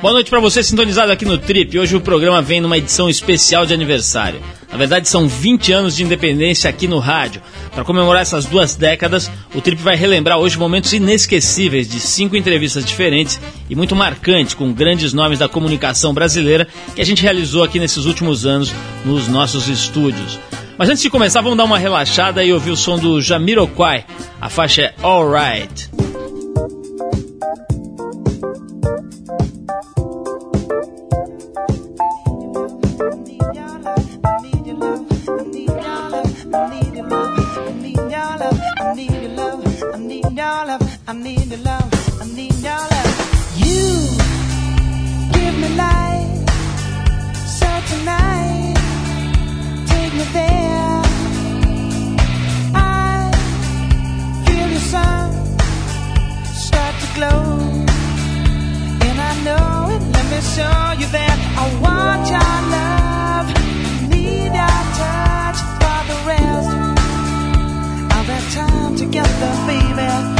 Boa noite para você sintonizado aqui no Trip. Hoje o programa vem numa edição especial de aniversário. Na verdade, são 20 anos de independência aqui no rádio. Para comemorar essas duas décadas, o Trip vai relembrar hoje momentos inesquecíveis de cinco entrevistas diferentes e muito marcantes com grandes nomes da comunicação brasileira que a gente realizou aqui nesses últimos anos nos nossos estúdios. Mas antes de começar, vamos dar uma relaxada e ouvir o som do Jamiroquai. A faixa é Alright. I need your love. I need your love. You give me life. So tonight, take me there. I feel the sun start to glow. And I know it. Let me show you that I want your love. Need your touch for the rest of that time together, baby.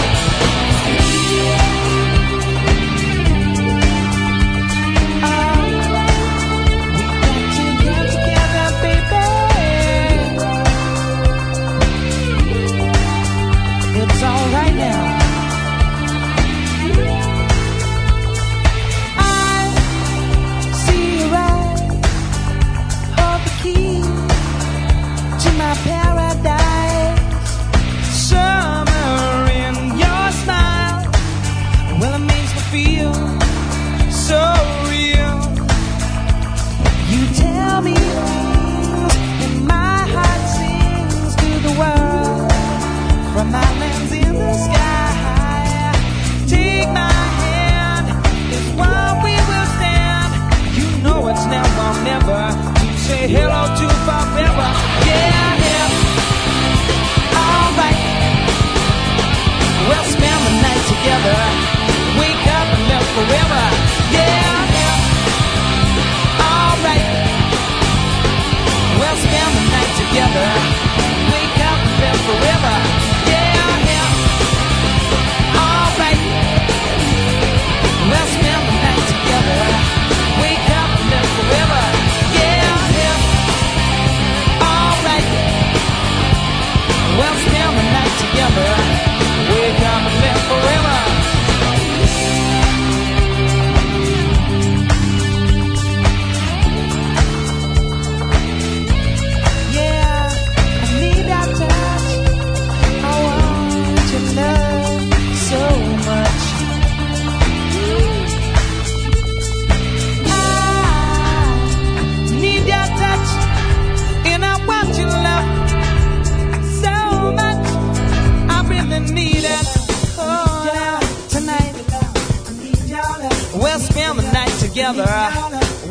We'll spend the night together.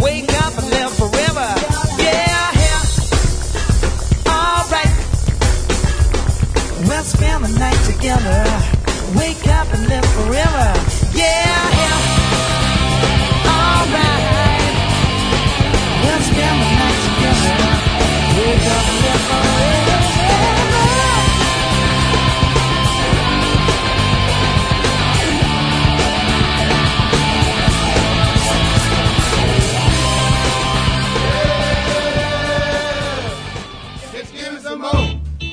Wake up and live forever. Yeah, yeah. Alright. We'll spend the night together. Wake up and live forever. Yeah, yeah. Alright. We'll spend the night together. Wake up.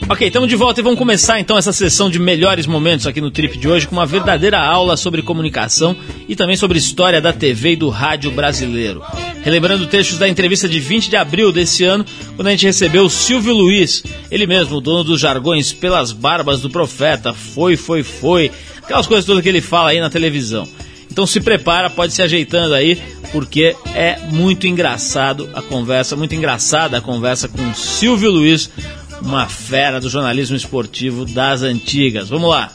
Ok, estamos de volta e vamos começar então essa sessão de melhores momentos aqui no Trip de hoje com uma verdadeira aula sobre comunicação e também sobre história da TV e do rádio brasileiro. Relembrando trechos da entrevista de 20 de abril desse ano, quando a gente recebeu o Silvio Luiz, ele mesmo, dono dos jargões pelas barbas do profeta, foi, foi, foi, aquelas coisas todas que ele fala aí na televisão. Então se prepara, pode se ajeitando aí, porque é muito engraçado a conversa, muito engraçada a conversa com Silvio Luiz, uma fera do jornalismo esportivo das antigas. Vamos lá.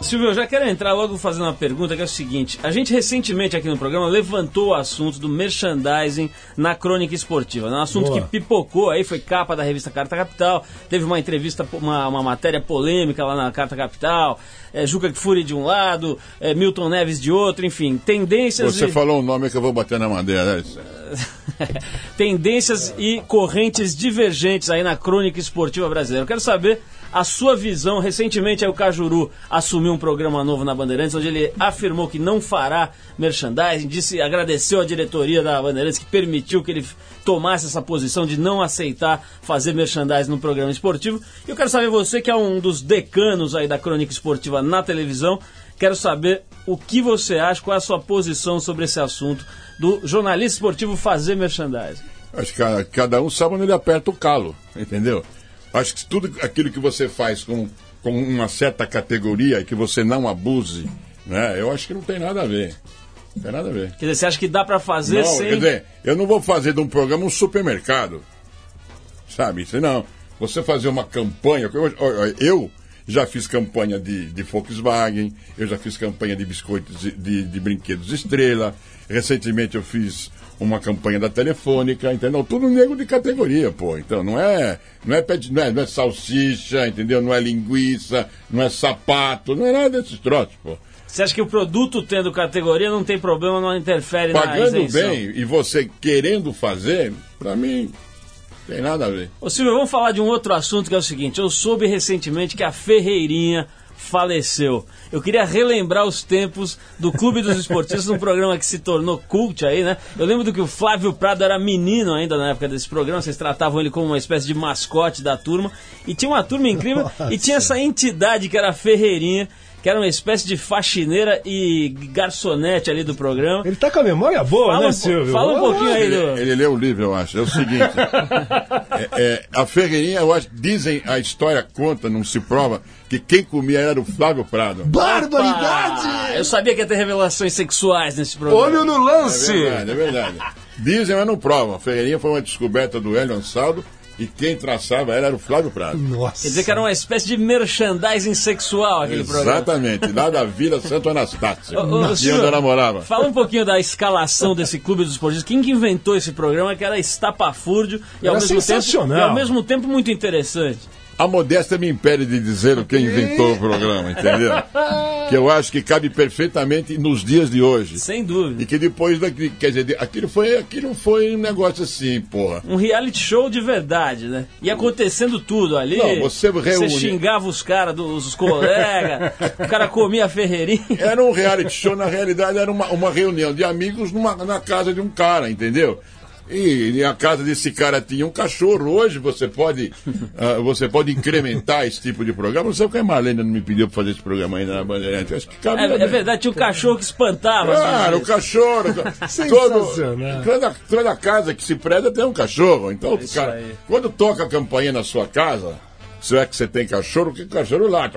Silvio, eu já quero entrar logo fazendo uma pergunta que é o seguinte: a gente recentemente aqui no programa levantou o assunto do merchandising na crônica esportiva. Um assunto Boa. que pipocou aí, foi capa da revista Carta Capital, teve uma entrevista, uma, uma matéria polêmica lá na Carta Capital, é, Juca Kfouri de um lado, é, Milton Neves de outro, enfim, tendências. Você e... falou um nome que eu vou bater na madeira, né? tendências e correntes divergentes aí na crônica esportiva brasileira. Eu quero saber a sua visão. Recentemente o Cajuru assumiu um programa novo na Bandeirantes, onde ele afirmou que não fará merchandising, disse, agradeceu a diretoria da Bandeirantes que permitiu que ele tomasse essa posição de não aceitar fazer merchandising no programa esportivo. E eu quero saber você que é um dos decanos aí da crônica esportiva na televisão, quero saber o que você acha, qual é a sua posição sobre esse assunto do jornalista esportivo fazer merchandising. Acho que cada um sabe onde ele aperta o calo, entendeu? Acho que tudo aquilo que você faz com, com uma certa categoria e que você não abuse, né? Eu acho que não tem nada a ver. Não tem nada a ver. Quer dizer, você acha que dá para fazer não, sem... Quer dizer, eu não vou fazer de um programa um supermercado. Sabe? Isso não. Você fazer uma campanha... Eu, eu já fiz campanha de, de Volkswagen, eu já fiz campanha de biscoitos, de, de, de brinquedos Estrela. Recentemente eu fiz uma campanha da Telefônica, entendeu? Tudo nego de categoria, pô. Então não é, não é, não é, não é salsicha, entendeu? Não é linguiça, não é sapato, não é nada desses troços, pô. Você acha que o produto tendo categoria não tem problema, não interfere Pagando na isenção? bem e você querendo fazer, para mim, tem nada a ver. Ô Silvio, vamos falar de um outro assunto que é o seguinte. Eu soube recentemente que a Ferreirinha faleceu. Eu queria relembrar os tempos do Clube dos Esportistas, um programa que se tornou cult aí, né? Eu lembro do que o Flávio Prado era menino ainda na época desse programa, vocês tratavam ele como uma espécie de mascote da turma. E tinha uma turma incrível Nossa. e tinha essa entidade que era a Ferreirinha que era uma espécie de faxineira e garçonete ali do programa. Ele tá com a memória boa, fala né, um, Silvio? Fala um pouquinho aí do... Ele, ele leu o livro, eu acho. É o seguinte: é, é, a Ferreirinha, eu acho, dizem, a história conta, não se prova, que quem comia era o Flávio Prado. Barbaridade! Ah, eu sabia que ia ter revelações sexuais nesse programa. Olho no lance! É verdade, é verdade. Dizem, mas não provam. A Ferreirinha foi uma descoberta do Hélio Ansaldo e quem traçava ela era o Flávio Prado. Nossa. Quer dizer que era uma espécie de merchandising sexual aquele Exatamente, programa. Exatamente, lá da Vila Santo Anastácio. onde ela morava. Fala um pouquinho da escalação desse clube dos esportistas. Quem que inventou esse programa que era estapafúrdio e ao, mesmo tempo, e ao mesmo tempo muito interessante. A modéstia me impede de dizer quem inventou o programa, entendeu? Que eu acho que cabe perfeitamente nos dias de hoje. Sem dúvida. E que depois daquilo, quer dizer, aquilo foi, aquilo foi um negócio assim, porra. Um reality show de verdade, né? E acontecendo tudo ali. Não, você reúne... Você xingava os caras, os colegas, o cara comia a ferreirinha. Era um reality show, na realidade era uma, uma reunião de amigos numa, na casa de um cara, entendeu? E, a casa desse cara tinha um cachorro. Hoje você pode, uh, você pode incrementar esse tipo de programa. Não sei porque a Marlene não me pediu para fazer esse programa ainda na Bandeirante. Acho que cabe, é, é, verdade, tinha um cachorro que espantava. Claro, o cachorro. todo, toda, toda casa que se preda tem um cachorro. Então, cara, quando toca a campainha na sua casa, se é que você tem cachorro, que cachorro late.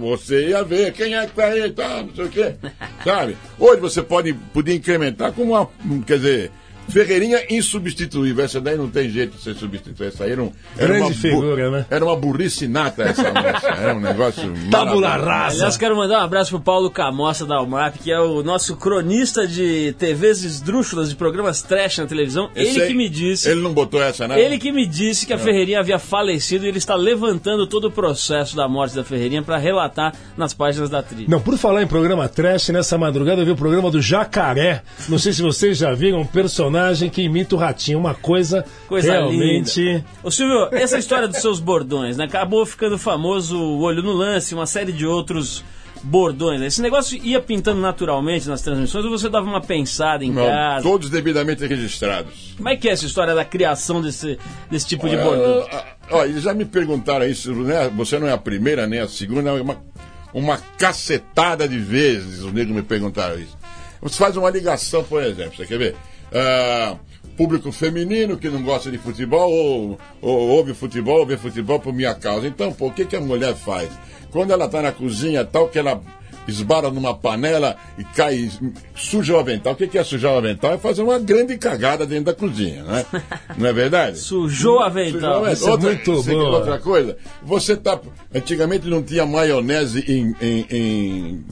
Você ia ver quem é que tá aí, tá, não sei o quê. Sabe? Hoje você pode podia incrementar com uma. Quer dizer Ferreirinha insubstituível. Essa daí não tem jeito de ser substituída. Essa aí era, um, era Grande uma figura, né? Era uma burrice nata essa moça. Era um negócio. Tabula rasa. Aliás, quero mandar um abraço pro Paulo Camossa da Almap, que é o nosso cronista de TVs esdrúxulas, de programas trash na televisão. Esse ele aí, que me disse. Ele não botou essa, né? Ele que me disse que a Ferreirinha havia falecido e ele está levantando todo o processo da morte da Ferreirinha para relatar nas páginas da trilha. Não, por falar em programa trash, nessa madrugada eu vi o programa do Jacaré. Não sei se vocês já viram um personagem personagem que imita o ratinho, uma coisa, coisa realmente. Linda. Ô Silvio, essa história dos seus bordões, né? Acabou ficando famoso o olho no lance, uma série de outros bordões. Esse negócio ia pintando naturalmente nas transmissões ou você dava uma pensada em Não, casa? Todos devidamente registrados. Como é que é essa história da criação desse, desse tipo de bordão? Olha, eles já me perguntaram isso, né? Você não é a primeira nem a segunda, é uma, uma cacetada de vezes os negros me perguntaram isso. Você faz uma ligação, por exemplo, você quer ver? Uh, público feminino que não gosta de futebol ou, ou ouve futebol, ou vê futebol por minha causa. Então, pô, o que, que a mulher faz? Quando ela está na cozinha tal, que ela esbara numa panela e cai, suja o avental. O que é sujar o avental? É fazer uma grande cagada dentro da cozinha, né? Não é verdade? Sujou o avental. Sujou, outra, é muito bom. outra coisa, você tá. Antigamente não tinha maionese em, em, em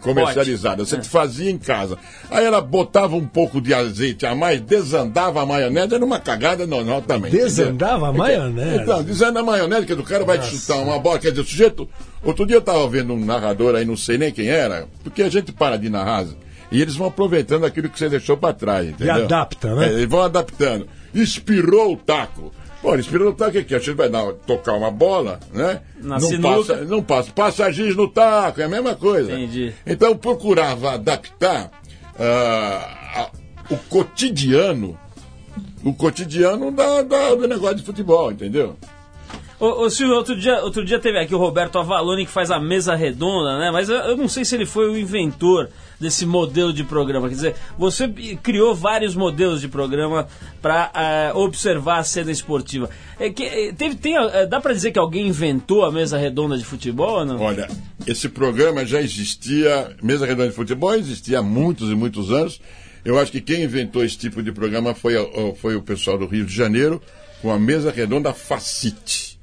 comercializada. Você é. fazia em casa. Aí ela botava um pouco de azeite a mais, desandava a maionese, era uma cagada normal também. Desandava entendeu? a maionese? Então, desanda a maionese, que o cara vai Nossa. te chutar uma bola. Quer dizer, o sujeito. Outro dia eu estava vendo um narrador aí, não sei nem quem era, porque a gente para de narrar. E eles vão aproveitando aquilo que você deixou para trás, entendeu? E adapta, né? É, eles vão adaptando. Espirou o taco. Pô, espirou o taco aqui. A gente vai dar, tocar uma bola, né? Na não sinuca. passa, não passa. Passa giz no taco, é a mesma coisa. Entendi. Então procurava adaptar uh, o cotidiano, o cotidiano da, da, do negócio de futebol, entendeu? Ô, ô Silvio, outro dia, outro dia teve aqui o Roberto Avalone que faz a mesa redonda, né? Mas eu, eu não sei se ele foi o inventor desse modelo de programa. Quer dizer, você criou vários modelos de programa para uh, eh, observar a cena esportiva. É que, eh, teve, tem, uh, dá para dizer que alguém inventou a mesa redonda de futebol ou não? Olha, esse programa já existia, mesa redonda de futebol existia há muitos e muitos anos. Eu acho que quem inventou esse tipo de programa foi, foi o pessoal do Rio de Janeiro, com a mesa redonda Facite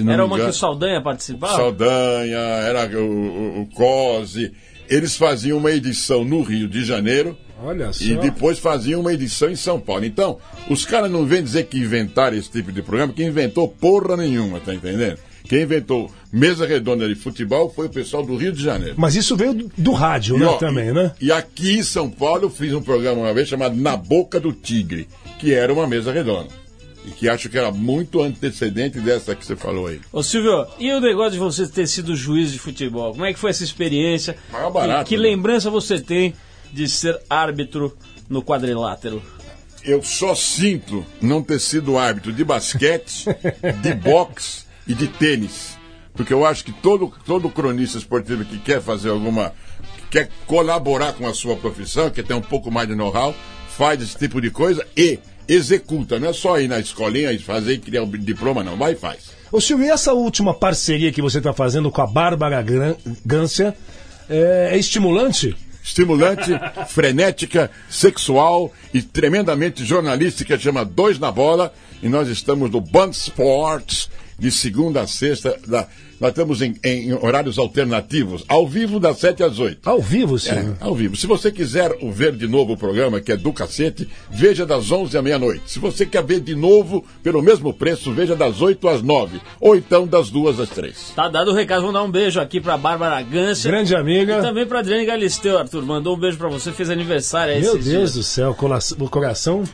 era uma engano, que o Saldanha participava? Saldanha, era o, o, o Cose. Eles faziam uma edição no Rio de Janeiro. Olha só. E depois faziam uma edição em São Paulo. Então, os caras não vêm dizer que inventaram esse tipo de programa, que inventou porra nenhuma, tá entendendo? Quem inventou mesa redonda de futebol foi o pessoal do Rio de Janeiro. Mas isso veio do, do rádio, e, né, ó, também, né? E aqui em São Paulo eu fiz um programa uma vez chamado Na Boca do Tigre, que era uma mesa redonda. E que acho que era muito antecedente dessa que você falou aí. Ô Silvio, e o negócio de você ter sido juiz de futebol? Como é que foi essa experiência? Maior barato. E que né? lembrança você tem de ser árbitro no quadrilátero? Eu só sinto não ter sido árbitro de basquete, de boxe e de tênis. Porque eu acho que todo, todo cronista esportivo que quer fazer alguma. Que quer colaborar com a sua profissão, que tem um pouco mais de know-how, faz esse tipo de coisa e executa, não é só ir na escolinha e fazer e criar um diploma, não. Vai e faz. Ô Silvio, e essa última parceria que você está fazendo com a Bárbara Gância é, é estimulante? Estimulante, frenética, sexual e tremendamente jornalística, chama Dois na Bola. E nós estamos no Band Sports, de segunda a sexta, da nós estamos em, em, horários alternativos, ao vivo das 7 às 8. Ao vivo, sim. É, ao vivo. Se você quiser ver de novo o programa, que é do cacete, veja das 11 à meia-noite. Se você quer ver de novo, pelo mesmo preço, veja das 8 às 9. Ou então das 2 às 3. Tá dado o recado. Vamos dar um beijo aqui pra Bárbara Gância. Grande amiga. E também pra Adriane Galisteu, Arthur. Mandou um beijo pra você, fez aniversário aí Meu Deus dias. do céu, o coração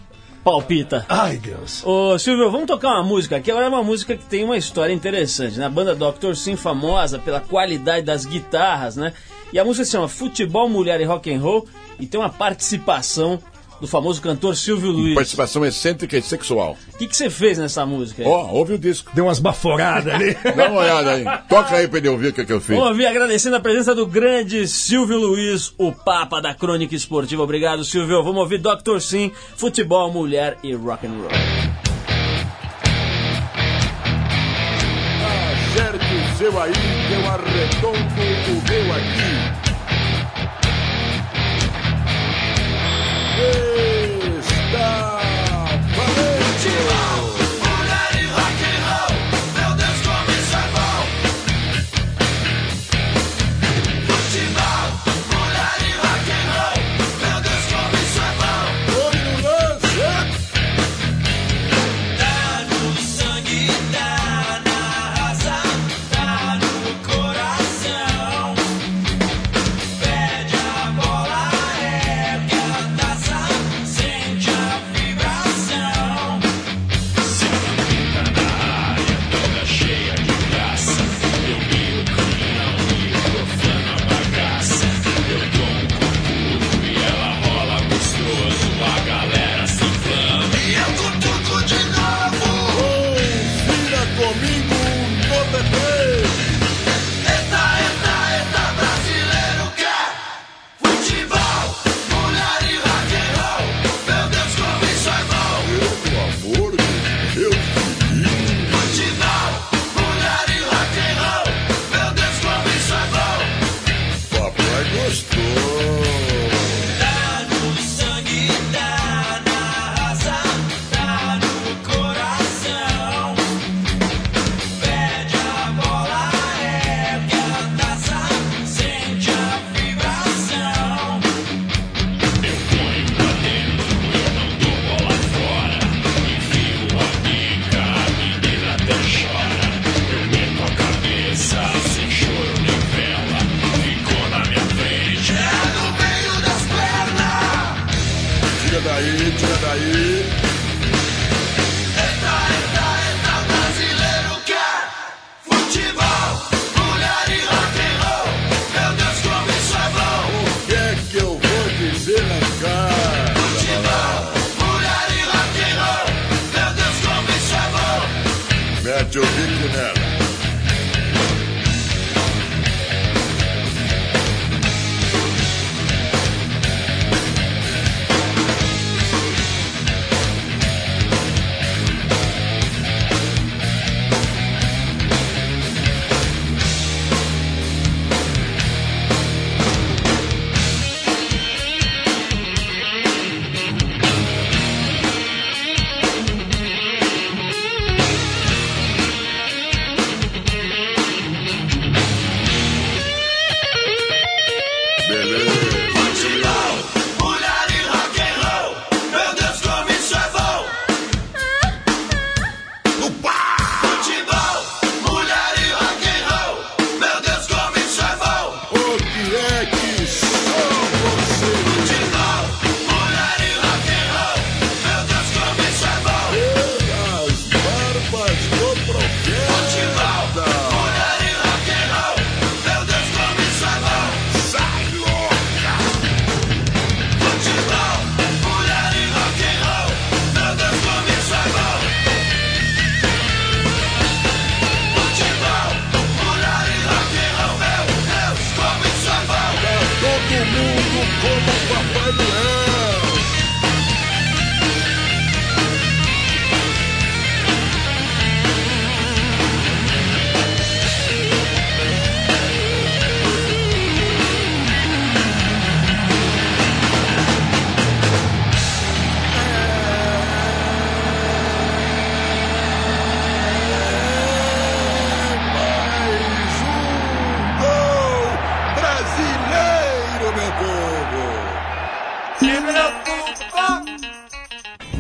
palpita. Ai, Deus. Ô, Silvio, vamos tocar uma música aqui. Agora é uma música que tem uma história interessante, né? A banda Dr. Sim, famosa pela qualidade das guitarras, né? E a música se chama Futebol, Mulher e Rock and Roll e tem uma participação do famoso cantor Silvio Luiz. Participação excêntrica e sexual. O que, você fez nessa música? Ó, oh, ouve o disco. Deu umas baforadas ali. Dá uma olhada aí. Toca aí pra ele ouvir o que, que eu fiz. Vamos ouvir agradecendo a presença do grande Silvio Luiz, o papa da crônica esportiva. Obrigado, Silvio. Vamos ouvir Dr. Sim, futebol, mulher e rock and roll. Acerte o seu aí, eu arredondo o meu aqui.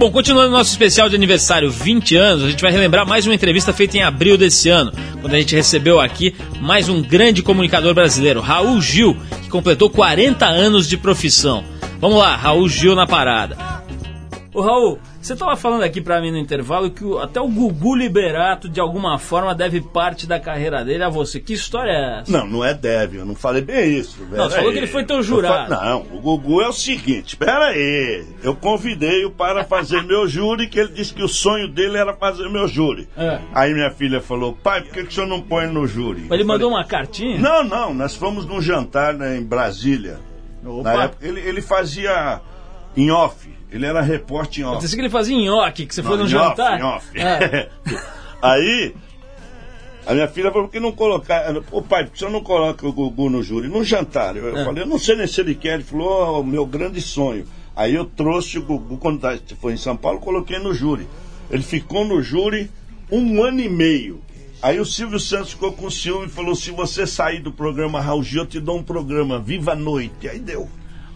Bom, continuando nosso especial de aniversário 20 anos, a gente vai relembrar mais uma entrevista feita em abril desse ano, quando a gente recebeu aqui mais um grande comunicador brasileiro, Raul Gil, que completou 40 anos de profissão. Vamos lá, Raul Gil na parada. Ô Raul, você estava falando aqui para mim no intervalo que o, até o Gugu Liberato, de alguma forma, deve parte da carreira dele a você. Que história é essa? Não, não é deve, eu não falei bem isso. Não, você falou que ele foi teu jurado. Não, o Gugu é o seguinte, espera aí, eu convidei-o para fazer meu júri, que ele disse que o sonho dele era fazer meu júri. É. Aí minha filha falou, pai, por que, que o senhor não põe no júri? Ele mandou uma cartinha? Não, não, nós fomos num jantar né, em Brasília. Opa. Na época, ele, ele fazia em off. Ele era repórter em off. Eu disse que ele fazia nhoque, que você não, foi no em jantar. Off, em off. É. Aí, a minha filha falou que não colocar. Ô pai, por que você não coloca o Gugu no júri? No jantar. Eu, é. falei, eu não sei nem se ele quer. Ele falou, oh, meu grande sonho. Aí eu trouxe o Gugu, quando tá, foi em São Paulo, coloquei no júri. Ele ficou no júri um ano e meio. Aí o Silvio Santos ficou com o ciúme e falou: se você sair do programa Raul Gil, eu te dou um programa, Viva a Noite. Aí deu.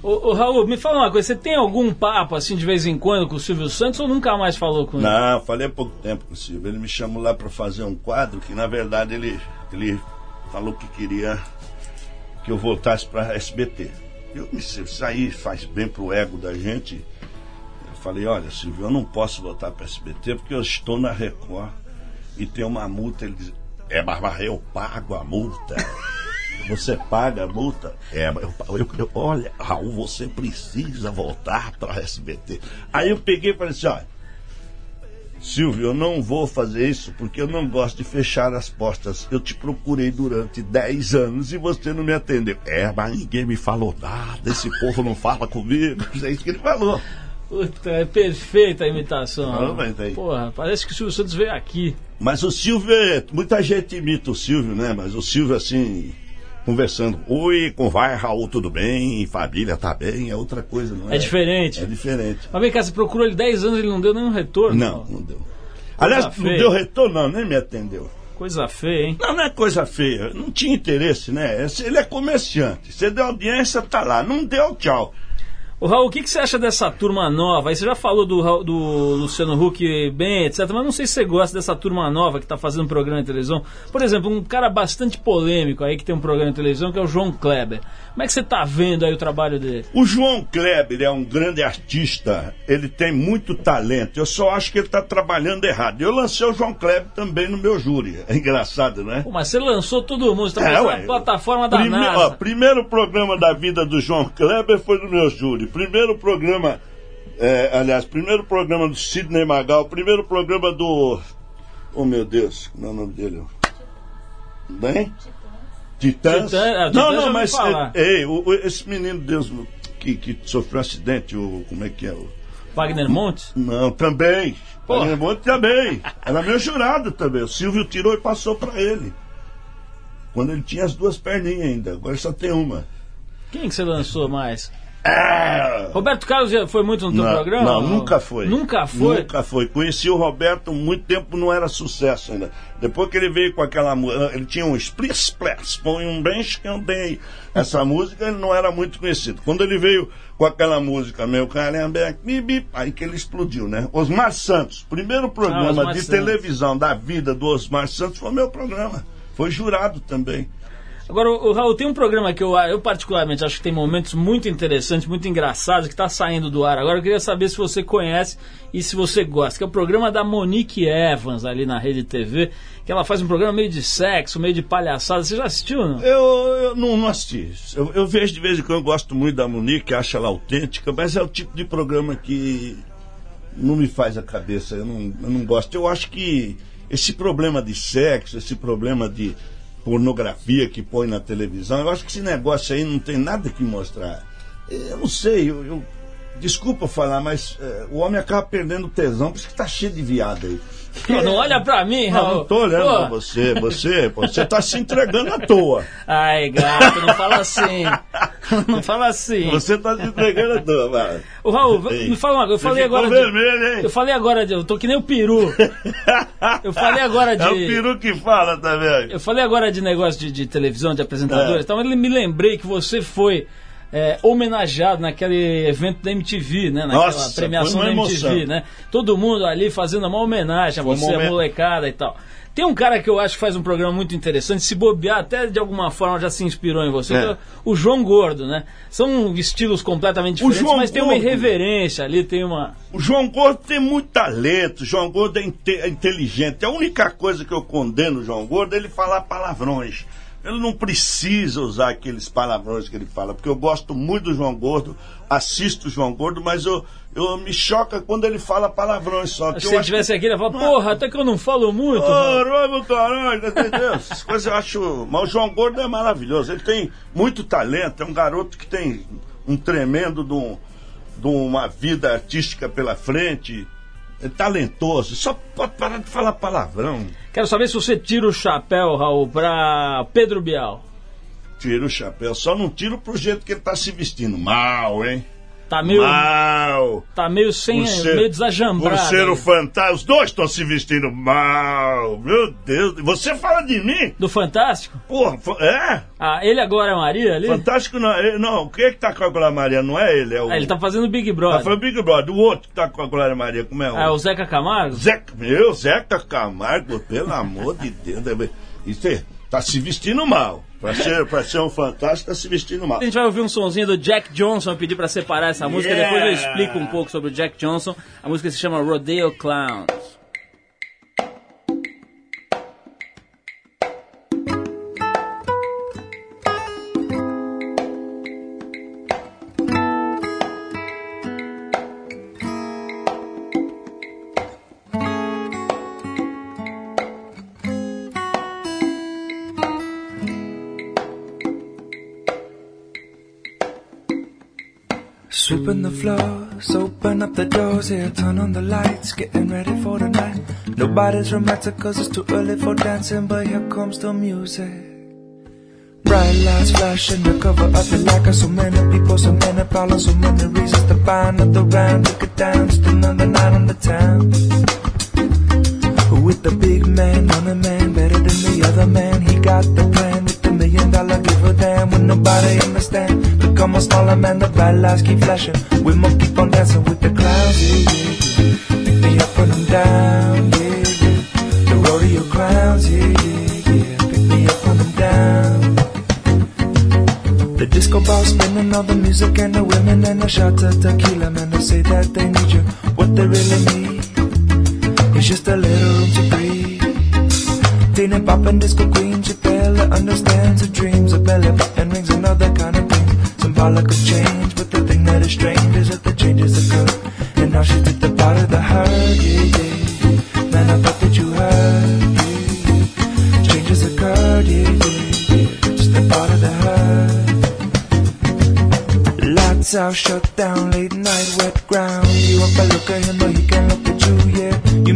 Ô, ô, Raul, me fala uma coisa, você tem algum papo assim de vez em quando com o Silvio Santos ou nunca mais falou com ele? Não, falei há pouco tempo com o Silvio. Ele me chamou lá para fazer um quadro que na verdade ele, ele falou que queria que eu voltasse para SBT. Eu me isso aí faz bem pro ego da gente. Eu falei, olha, Silvio, eu não posso voltar para SBT porque eu estou na Record e tem uma multa. Ele diz, é, mas eu pago a multa. Você paga a multa? É, eu, eu, eu, olha, Raul, você precisa voltar para SBT. Aí eu peguei e falei assim: olha, Silvio, eu não vou fazer isso porque eu não gosto de fechar as portas. Eu te procurei durante 10 anos e você não me atendeu. É, mas ninguém me falou nada, esse povo não fala comigo. É isso que ele falou. Puta, é perfeita a imitação. Não, mas aí. Porra, parece que o Silvio Santos veio aqui. Mas o Silvio, é, muita gente imita o Silvio, né? Mas o Silvio, assim, conversando. Oi, como vai, Raul? Tudo bem? Família tá bem? É outra coisa, não é? É diferente. É diferente. Mas vem cá, você procurou ele 10 anos e ele não deu nenhum retorno? Não, não deu. Coisa Aliás, feia. não deu retorno, não, nem me atendeu. Coisa feia, hein? Não, não é coisa feia. Não tinha interesse, né? Ele é comerciante. Você deu audiência, tá lá. Não deu, tchau. O Raul, o que, que, você acha dessa turma nova? Aí você já falou do, do Luciano Huck bem, etc. Mas não sei se você gosta dessa turma nova que está fazendo um programa de televisão. Por exemplo, um cara bastante polêmico aí que tem um programa de televisão que é o João Kleber. Como é que você está vendo aí o trabalho dele? O João Kleber é um grande artista, ele tem muito talento. Eu só acho que ele está trabalhando errado. Eu lancei o João Kleber também no meu júri. É engraçado, né? Pô, mas você lançou todo mundo, você está é, na plataforma da Prime NASA. Ó, primeiro programa da vida do João Kleber foi no meu júri. Primeiro programa, é, aliás, primeiro programa do Sidney Magal, primeiro programa do Oh meu Deus, como é o nome dele? Bem? Titãs? Titã- ah, Titãs não, não, ouvi mas eh, ei, o- esse menino Deus que, que sofreu um acidente, o, como é que é? O, Wagner Montes? não, também. Wagner Monte também. Era meu jurado também. O Silvio tirou e passou pra ele. Quando ele tinha as duas perninhas ainda, agora só tem uma. Quem que você lançou mais? Ah! Roberto Carlos foi muito no teu Não, programa? não, nunca foi. Nunca foi? Nunca foi. Conheci o Roberto muito tempo, não era sucesso ainda. Depois que ele veio com aquela música, ele tinha um split splash, põe um bench que eu dei. Essa música ele não era muito conhecido. Quando ele veio com aquela música, meu caramba, bip, aí que ele explodiu, né? Osmar Santos, primeiro programa Ah, de Santos. televisão da vida do Osmar Santos foi meu programa. Foi jurado também. Agora, o Raul, tem um programa que eu, eu particularmente acho que tem momentos muito interessantes, muito engraçados, que está saindo do ar. Agora eu queria saber se você conhece e se você gosta, que é o programa da Monique Evans ali na Rede TV, que ela faz um programa meio de sexo, meio de palhaçada. Você já assistiu, não? Eu, eu não, não assisti. Eu, eu vejo de vez em quando, eu gosto muito da Monique, acho ela autêntica, mas é o tipo de programa que não me faz a cabeça, eu não, eu não gosto. Eu acho que esse problema de sexo, esse problema de pornografia que põe na televisão, eu acho que esse negócio aí não tem nada que mostrar. Eu não sei, eu, eu- desculpa falar, mas eh, o homem acaba perdendo tesão, por isso que tá cheio de viado aí. Não olha pra mim, Não, Raul. não tô olhando pra você, você, você tá se entregando à toa. Ai, gato, não fala assim. Não fala assim. Você tá se entregando à toa, mano. Ô, Raul, Ei, me fala uma coisa. Eu falei agora. vermelho, hein? De, eu falei agora de. Eu tô que nem o peru. Eu falei agora de. É o peru que fala também. Eu falei agora de negócio de, de televisão, de apresentadores, É. então ele me lembrei que você foi é, homenageado naquele evento da MTV, né? Naquela Nossa, premiação da MTV, emoção. né? Todo mundo ali fazendo uma homenagem a Foi um você, a molecada e tal. Tem um cara que eu acho que faz um programa muito interessante, se bobear até de alguma forma já se inspirou em você, É. é o João Gordo, né? São estilos completamente diferentes, mas tem uma Gordo. irreverência ali, tem uma... O João Gordo tem muito talento, o João Gordo é, inte- é inteligente. A única coisa que eu condeno o João Gordo é ele falar palavrões. Ele não precisa usar aqueles palavrões que ele fala, porque eu gosto muito do João Gordo, assisto o João Gordo, mas eu, eu me choca quando ele fala palavrões só. que Se eu ele acho tivesse que- aqui, ele ia falar, porra, até que eu não falo muito. Raul." Caramba, caralho, entendeu? Essas coisas eu acho. Mas o João Gordo é maravilhoso. Ele tem muito talento, é um garoto que tem um tremendo de, um- de uma vida artística pela frente. É talentoso. Só pode parar de falar palavrão. Quero saber se você tira o chapéu, Raul, pra Pedro Bial. Tira o chapéu. Só não tiro pro jeito que ele tá se vestindo. Mal, hein? Tá meio, Mal. tá meio sem, ser- meio desajambrado. Por ser o fantasma. Os dois estão se vestindo mal. Meu Deus. Você fala de mim? Do Fantástico? Porra, é? Ah, ele agora é Maria ali? Fantástico não. é- Não, quem é que tá com a Glória Maria? Não é ele, é o. Ah, ele tá fazendo Big Tá Brother. falando Big Brother. O outro que tá com a Glória Maria, como é o. É o Zeca Camargo? Zeca, meu, Zeca Camargo, pelo amor de Deus. Isso é, tá se vestindo mal. Pra ser, pra ser um fantástico, tá se vestindo mal. A gente vai ouvir um sonzinho do Jack Johnson, eu pedi pra separar essa música, Yeah! depois eu explico um pouco sobre o Jack Johnson. A música se chama Rodeo Clowns. Here, turn on the lights, getting ready for the night. Nobody's romantic cause it's too early for dancing, but here comes the music. Bright lights flashing, the cover of the like so many people, so many problems, so many reasons to find another round. We could dance another night on the town. With the big man on a man, better than the other man. He got the plan with the million dollar give a damn when nobody understand. Become a smaller man, the bright lights keep flashing. We must keep on dancing with the clouds, yeah, yeah. Pick me up when I'm down, yeah, yeah. The rodeo clowns, yeah, yeah, yeah. Pick me up when I'm down. The disco ball spinning, all the music and the women and the shot of tequila, man. They say that they need you. What they really need is just a little room to breathe. Tina pop and disco queen, she barely understands. A belly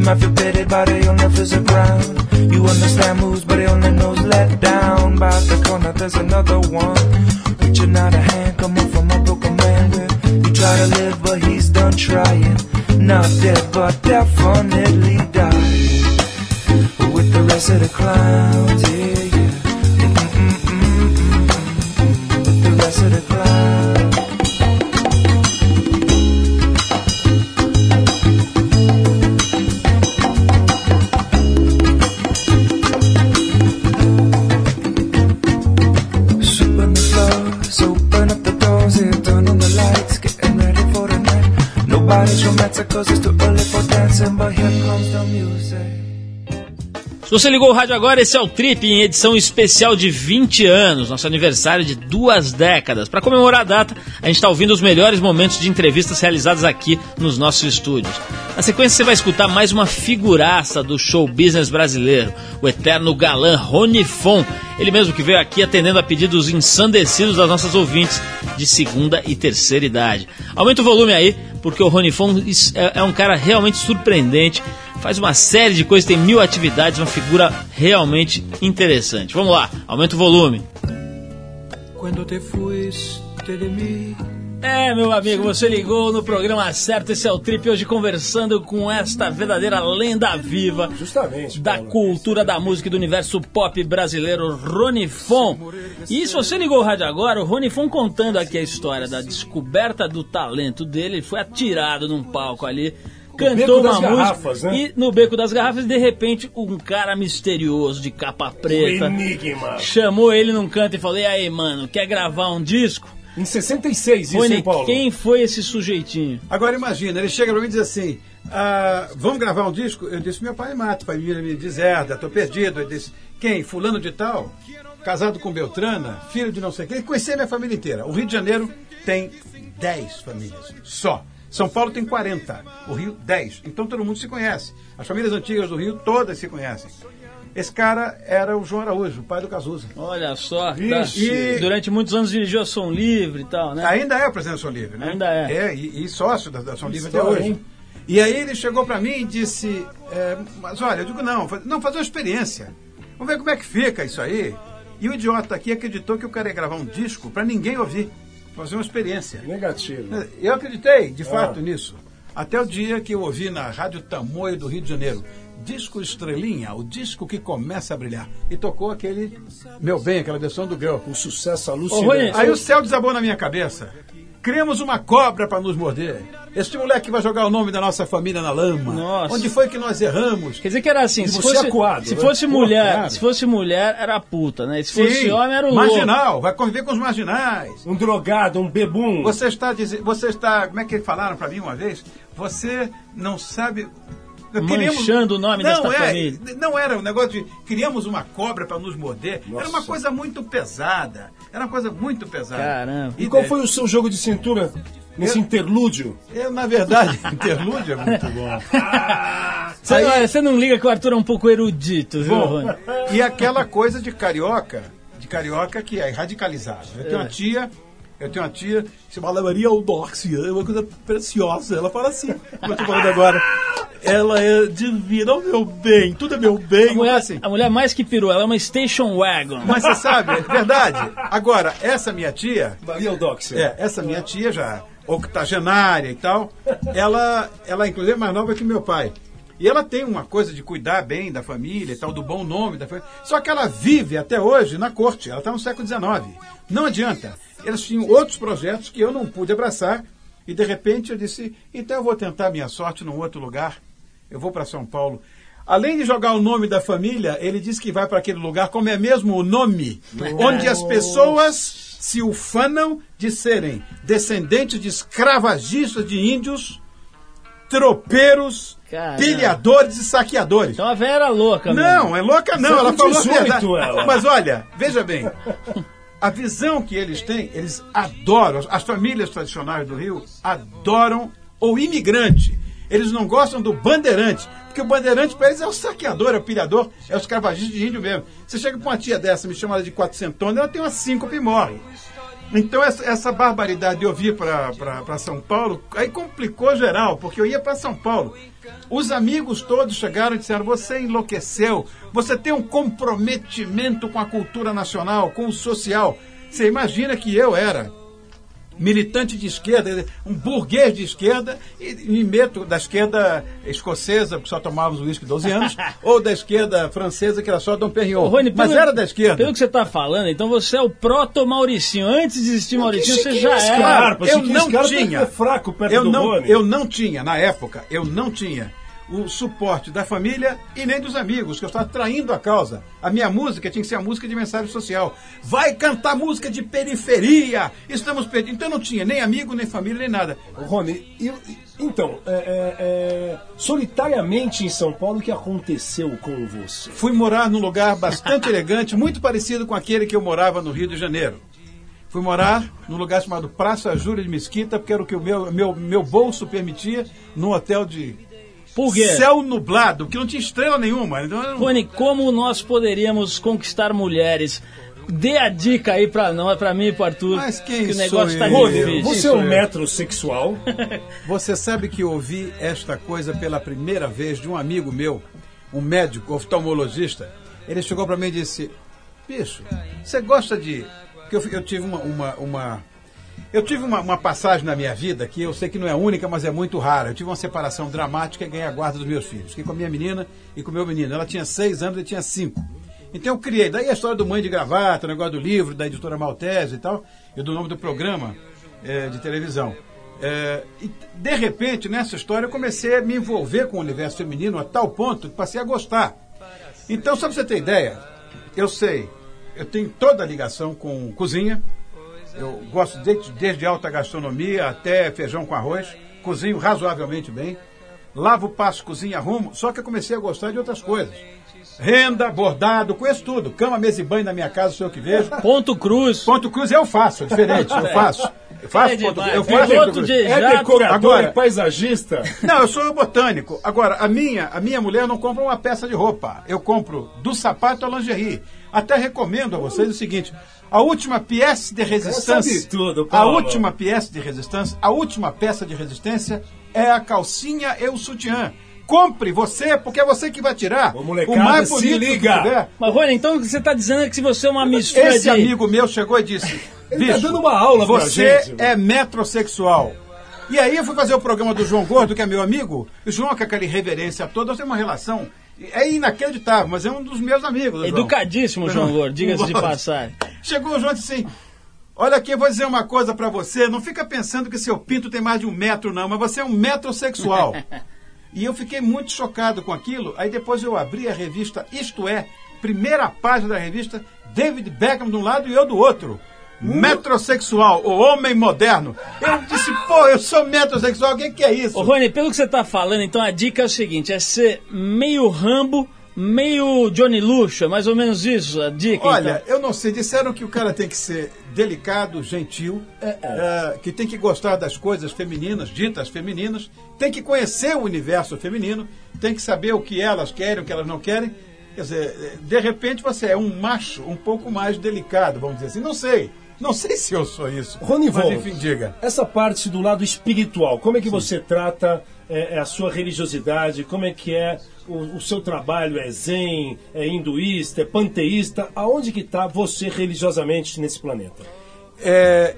I feel by the only physical ground. You understand moves, but he only knows let down. By the corner, there's another one. Reaching out a hand, coming from a broken man. Where you try to live, but he's done trying. Not dead, but definitely dying. With the rest of the clowns, yeah, você ligou o rádio agora, esse é o Trip em edição especial de 20 anos, nosso aniversário de duas décadas. Para comemorar a data, a gente está ouvindo os melhores momentos de entrevistas realizadas aqui nos nossos estúdios. Na sequência, você vai escutar mais uma figuraça do show business brasileiro, o eterno galã Rony Fon. Ele mesmo que veio aqui atendendo a pedidos ensandecidos das nossas ouvintes de segunda e terceira idade. Aumenta o volume aí, porque o Rony Fon é, é um cara realmente surpreendente faz uma série de coisas, tem mil atividades, uma figura realmente interessante. Vamos lá, aumenta o volume. Cuando te fuiste de mí. É, meu amigo, você ligou no programa certo. Esse é o Trip hoje conversando com esta verdadeira lenda viva Justamente. da Paulo. cultura da música e do universo pop brasileiro, Rony Fon. E se você ligou o rádio agora, o Rony Fon contando aqui a história da descoberta do talento dele, ele foi atirado num palco ali. Cantou uma música Garrafas, né? e no beco das garrafas, de repente, um cara misterioso de capa preta chamou ele num canto e falou: E aí, mano, quer gravar um disco? Em 66, isso, Rony, hein, Paulo? quem foi esse sujeitinho? Agora imagina, ele chega pra mim e diz assim: ah, vamos gravar um disco? Eu disse: meu pai mata, família me deserda, tô perdido. Ele disse: quem? Fulano de tal? Casado com Beltrana, filho de não sei quem. Conheci a minha família inteira. O Rio de Janeiro tem 10 famílias só. São Paulo tem 40, o Rio 10. Então todo mundo se conhece. As famílias antigas do Rio todas se conhecem. Esse cara era o João Araújo, o pai do Cazuza. Olha só, tá. E durante muitos anos dirigiu a Som Livre e tal, né? Ainda é o presidente da Ação Livre, né? Ainda é. É, e, e sócio da, da Ação Livre até hoje. hein? E aí ele chegou pra mim e disse: é, Mas olha, eu digo não, faz- não, fazer uma experiência. Vamos ver como é que fica isso aí. E o idiota aqui acreditou que eu queria gravar um disco pra ninguém ouvir. Fazer uma experiência. Negativo. Eu acreditei, de fato, Ah. nisso. Até o dia que eu ouvi na Rádio Tamoio do Rio de Janeiro. Disco Estrelinha, o disco que começa a brilhar. E tocou aquele Meu Bem, aquela versão do Girl. Um sucesso alucinante. Aí o céu desabou na minha cabeça. Criamos uma cobra para nos morder. Este moleque vai jogar o nome da nossa família na lama. Nossa. Onde foi que nós erramos? Quer dizer que era assim, se você fosse, acuado, se né? fosse Pô, mulher, se fosse mulher era puta, né? E se fosse homem era o louco. marginal, vai conviver com os marginais. Um drogado, um bebum. Você está dizendo, você está, como é que falaram para mim uma vez? Você não sabe Manchando o nome não, desta é, família. Não era um negócio de criamos uma cobra para nos morder. Era uma Nossa. coisa muito pesada. Era uma coisa muito pesada. Caramba. E qual foi o seu jogo de cintura nesse Eu- interlúdio? Eu, na verdade, interlúdio é muito bom. Você, olha, você não liga que o Arthur é um pouco erudito, viu, Bom, Rony? e aquela coisa de carioca, de carioca que é radicalizada. Eu tenho É. uma tia, eu tenho uma tia que se chama Maria Eudóxia, é uma coisa preciosa. Ela fala assim, como eu tô falando agora. Ela é divina, oh, meu bem, tudo é meu bem. A mulher, assim. a mulher mais que perua, ela é uma station wagon. Mas você sabe, é verdade. Agora, essa minha tia, Maria Eudóxia. é, essa minha tia já, octogenária e tal, ela, ela inclusive é mais nova que meu pai. E ela tem uma coisa de cuidar bem da família e tal, do bom nome da família. Só que ela vive até hoje na corte, ela está no século XIX. Não adianta. Eles tinham outros projetos que eu não pude abraçar. E de repente eu disse, então eu vou tentar minha sorte num outro lugar. Eu vou para São Paulo. Além de jogar o nome da família, ele diz que vai para aquele lugar, como é mesmo o nome, onde as pessoas se ufanam de serem descendentes de escravagistas de índios, tropeiros, Caramba. pilhadores e saqueadores. Então a velha era louca, Não, é louca não, ela falou a 18 verdade. ela. Mas olha, veja bem, a visão que eles têm, eles adoram, as famílias tradicionais do Rio adoram o imigrante. Eles não gostam do bandeirante, porque o bandeirante para eles é o saqueador, é o pilhador, é o escravagista de índio mesmo. Você chega para uma tia dessa, me chama ela de quatrocentona, ela tem uma síncope e morre. Então essa, essa barbaridade de eu vir para São Paulo, aí complicou geral, porque eu ia para São Paulo. Os amigos todos chegaram e disseram: Você enlouqueceu, você tem um comprometimento com a cultura nacional, com o social. Você imagina que eu era militante de esquerda, um burguês de esquerda, e me meto da esquerda escocesa, que só tomávamos uísque 12 anos, ou da esquerda francesa, que era só Dom Perignon. Rony, Mas pelo- era da esquerda. Pelo que você está falando, então você é o proto-Mauricinho. Antes de existir Mauricinho, você já era. cara? eu não tinha. é fraco perto eu do não, Rony. eu não tinha, na época, eu não tinha o suporte da família e nem dos amigos, que eu estava traindo a causa. A minha música tinha que ser a música de mensagem social. Vai cantar música de periferia! Estamos perdidos. Então eu não tinha nem amigo, nem família, nem nada. Rony, e- e- então, é, é, é, solitariamente em São Paulo, o que aconteceu com você? Fui morar num lugar bastante elegante, muito parecido com aquele que eu morava no Rio de Janeiro. Fui morar num lugar chamado Praça Júlia de Mesquita, porque era o que o meu, meu, meu bolso permitia, num hotel de Por quê? céu nublado, que não tinha estrela nenhuma. Então, era um- Rony, como nós poderíamos conquistar mulheres? Dê a dica aí pra nós, pra mim e pro Arthur. Mas quem que o sou negócio tá eu? Rony, difícil. você é um metrosexual. Você sabe que eu ouvi esta coisa pela primeira vez de um amigo meu, um médico oftalmologista. Ele chegou para mim e disse: Bicho, você gosta de. Porque eu, eu tive uma. uma, uma- eu tive uma, uma passagem na minha vida que eu sei que não é única, mas é muito rara. Eu tive uma separação dramática e ganhei a guarda dos meus filhos. Fiquei com a minha menina e com o meu menino. Ela tinha seis anos, ele tinha cinco. Então eu criei. Daí a história do Mãe de Gravata, o negócio do livro, da editora Maltese e tal, e do nome do programa eh, de televisão. É, e de repente, nessa história, eu comecei a me envolver com o universo feminino a tal ponto que passei a gostar. Então, só pra você ter ideia, eu sei, eu tenho toda a ligação com cozinha, eu gosto desde, desde alta gastronomia até feijão com arroz, cozinho razoavelmente bem, lavo, passo, cozinho, arrumo, só que eu comecei a gostar de outras coisas. Renda, bordado, conheço tudo. Cama, mesa e banho na minha casa, sou eu que vejo. Ponto Cruz. Ponto Cruz eu faço, é diferente, eu faço. Eu faço É ponto, demais. eu É faço piloto ponto Cruz. de- É decorador Agora- e paisagista. Não, eu sou botânico. Agora, a minha, a minha mulher não compra uma peça de roupa. Eu compro do sapato à lingerie. Até recomendo a vocês o seguinte: a última pièce de resistência. tudo, a última pièce de resistência, a última peça de resistência é a calcinha e o sutiã. Compre você, porque é você que vai tirar Ô, o molecada, mais se bonito liga. que tiver. Mas, Rony, então o que você tá dizendo é que se você é uma mistura Esse de... amigo meu chegou e disse: Ele tá dando uma aula pra você gente, é metrosexual. E aí eu fui fazer o programa do João Gordo, que é meu amigo. O João, com aquela irreverência toda, nós temos uma relação. É inacreditável, mas é um dos meus amigos. João. Educadíssimo, João Gordo, diga-se de passagem. Chegou o João e disse assim: Olha aqui, eu vou dizer uma coisa pra você. Não fica pensando que seu pinto tem mais de um metro, não, mas você é um metrosexual. e eu fiquei muito chocado com aquilo. Aí depois eu abri a revista Isto É, primeira página da revista, David Beckham de um lado e eu do outro. Metrosexual, o homem moderno. Eu disse, pô, eu sou metrosexual, o que, que é isso? Ô, Rony, pelo que você tá falando, então a dica é o seguinte: é ser meio Rambo, meio Johnny Luxo, é mais ou menos isso a dica. Olha, então. eu não sei, disseram que o cara tem que ser delicado, gentil, é, que tem que gostar das coisas femininas, ditas femininas, tem que conhecer o universo feminino, tem que saber o que elas querem, o que elas não querem. Quer dizer, de repente você é um macho um pouco mais delicado, vamos dizer assim. Não sei, não sei se eu sou isso. Rony Mas enfim, diga. essa parte do lado espiritual, como é que você trata é, a sua religiosidade? Como é que é o, o seu trabalho? É zen, é hinduísta, é panteísta? Aonde que está você religiosamente nesse planeta? É,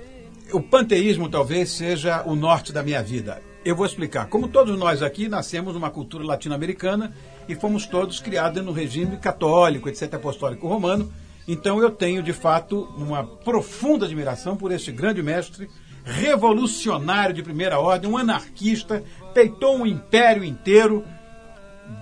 o panteísmo talvez seja o norte da minha vida. Eu vou explicar. Como todos nós aqui nascemos numa cultura latino-americana e fomos todos criados no regime católico, etc., apostólico romano. Então eu tenho, de fato, uma profunda admiração por este grande mestre, revolucionário de primeira ordem, um anarquista, peitou um império inteiro,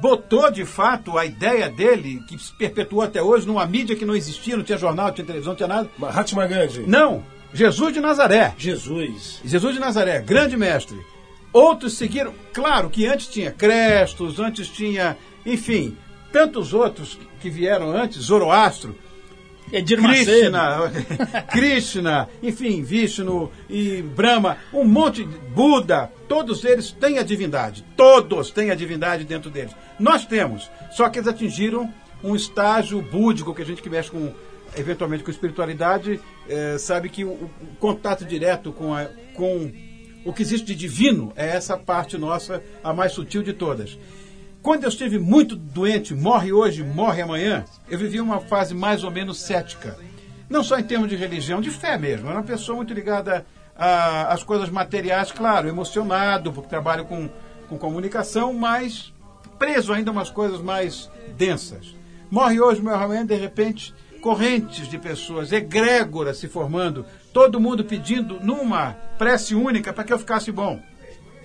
botou de fato a ideia dele, que se perpetuou até hoje, numa mídia que não existia, não tinha jornal, não tinha televisão, não tinha nada. Mahatma Gandhi. Não, Jesus de Nazaré. Jesus. Jesus de Nazaré, grande mestre. Outros seguiram, claro que antes tinha Crestos, antes tinha, enfim, tantos outros que vieram antes, Zoroastro, Edir Macedo. Krishna, Krishna, enfim, Vishnu e Brahma, um monte de Buda, todos eles têm a divindade. Todos têm a divindade dentro deles. Nós temos, só que eles atingiram um estágio búdico que a gente que mexe com eventualmente com espiritualidade, eh, sabe que o, o contato direto com, a, com o que existe de divino é essa parte nossa, a mais sutil de todas. Quando eu estive muito doente, morre hoje, morre amanhã, eu vivi uma fase mais ou menos cética. Não só em termos de religião, de fé mesmo. Eu era uma pessoa muito ligada às coisas materiais, claro, emocionado, porque trabalho com, com comunicação, mas preso ainda a umas coisas mais densas. Morre hoje, morre amanhã, de repente, correntes de pessoas, egrégoras se formando, todo mundo pedindo numa prece única para que eu ficasse bom.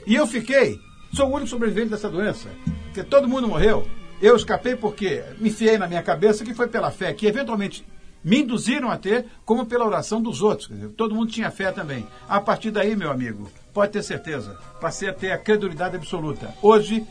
E eu fiquei. Sou o único sobrevivente dessa doença. Porque todo mundo morreu. Eu escapei porque me enfiei na minha cabeça que foi pela fé, que eventualmente me induziram a ter, como pela oração dos outros. Dizer, todo mundo tinha fé também. A partir daí, meu amigo, pode ter certeza, passei a ter a credulidade absoluta. Hoje,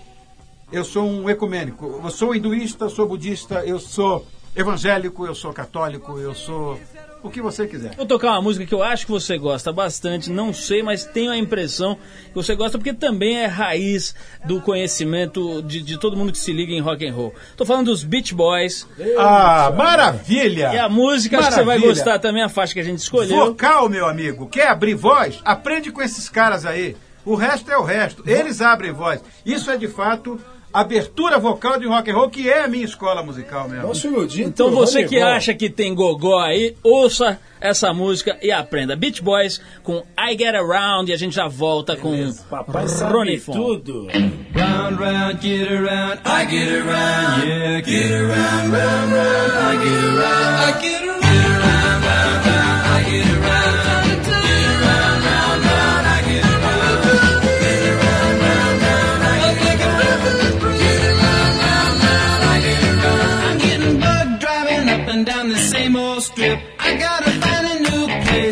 eu sou um ecumênico. Eu sou hinduísta, sou budista, eu sou evangélico, eu sou católico, eu sou o que você quiser. Vou tocar uma música que eu acho que você gosta bastante, não sei, mas tenho a impressão que você gosta porque também é raiz do conhecimento de, de todo mundo que se liga em rock and roll. Tô falando dos Beach Boys Ah, maravilha! e a música, acho que você vai Maravilha. gostar também, a faixa que a gente escolheu. Vocal, meu amigo. Quer abrir voz? Aprende com esses caras aí. O resto é o resto. Eles abrem voz. Isso é de fato abertura vocal de rock and roll, que é a minha escola musical mesmo. Nosso erudito Então você que acha que tem gogó aí, ouça essa música e aprenda. Beach Boys com I Get Around e a gente já volta com Papai Ronnie sabe tudo. Round, round, get around, I get around, yeah, get around, round, round, I get around, I get around, round, round, round, I get around,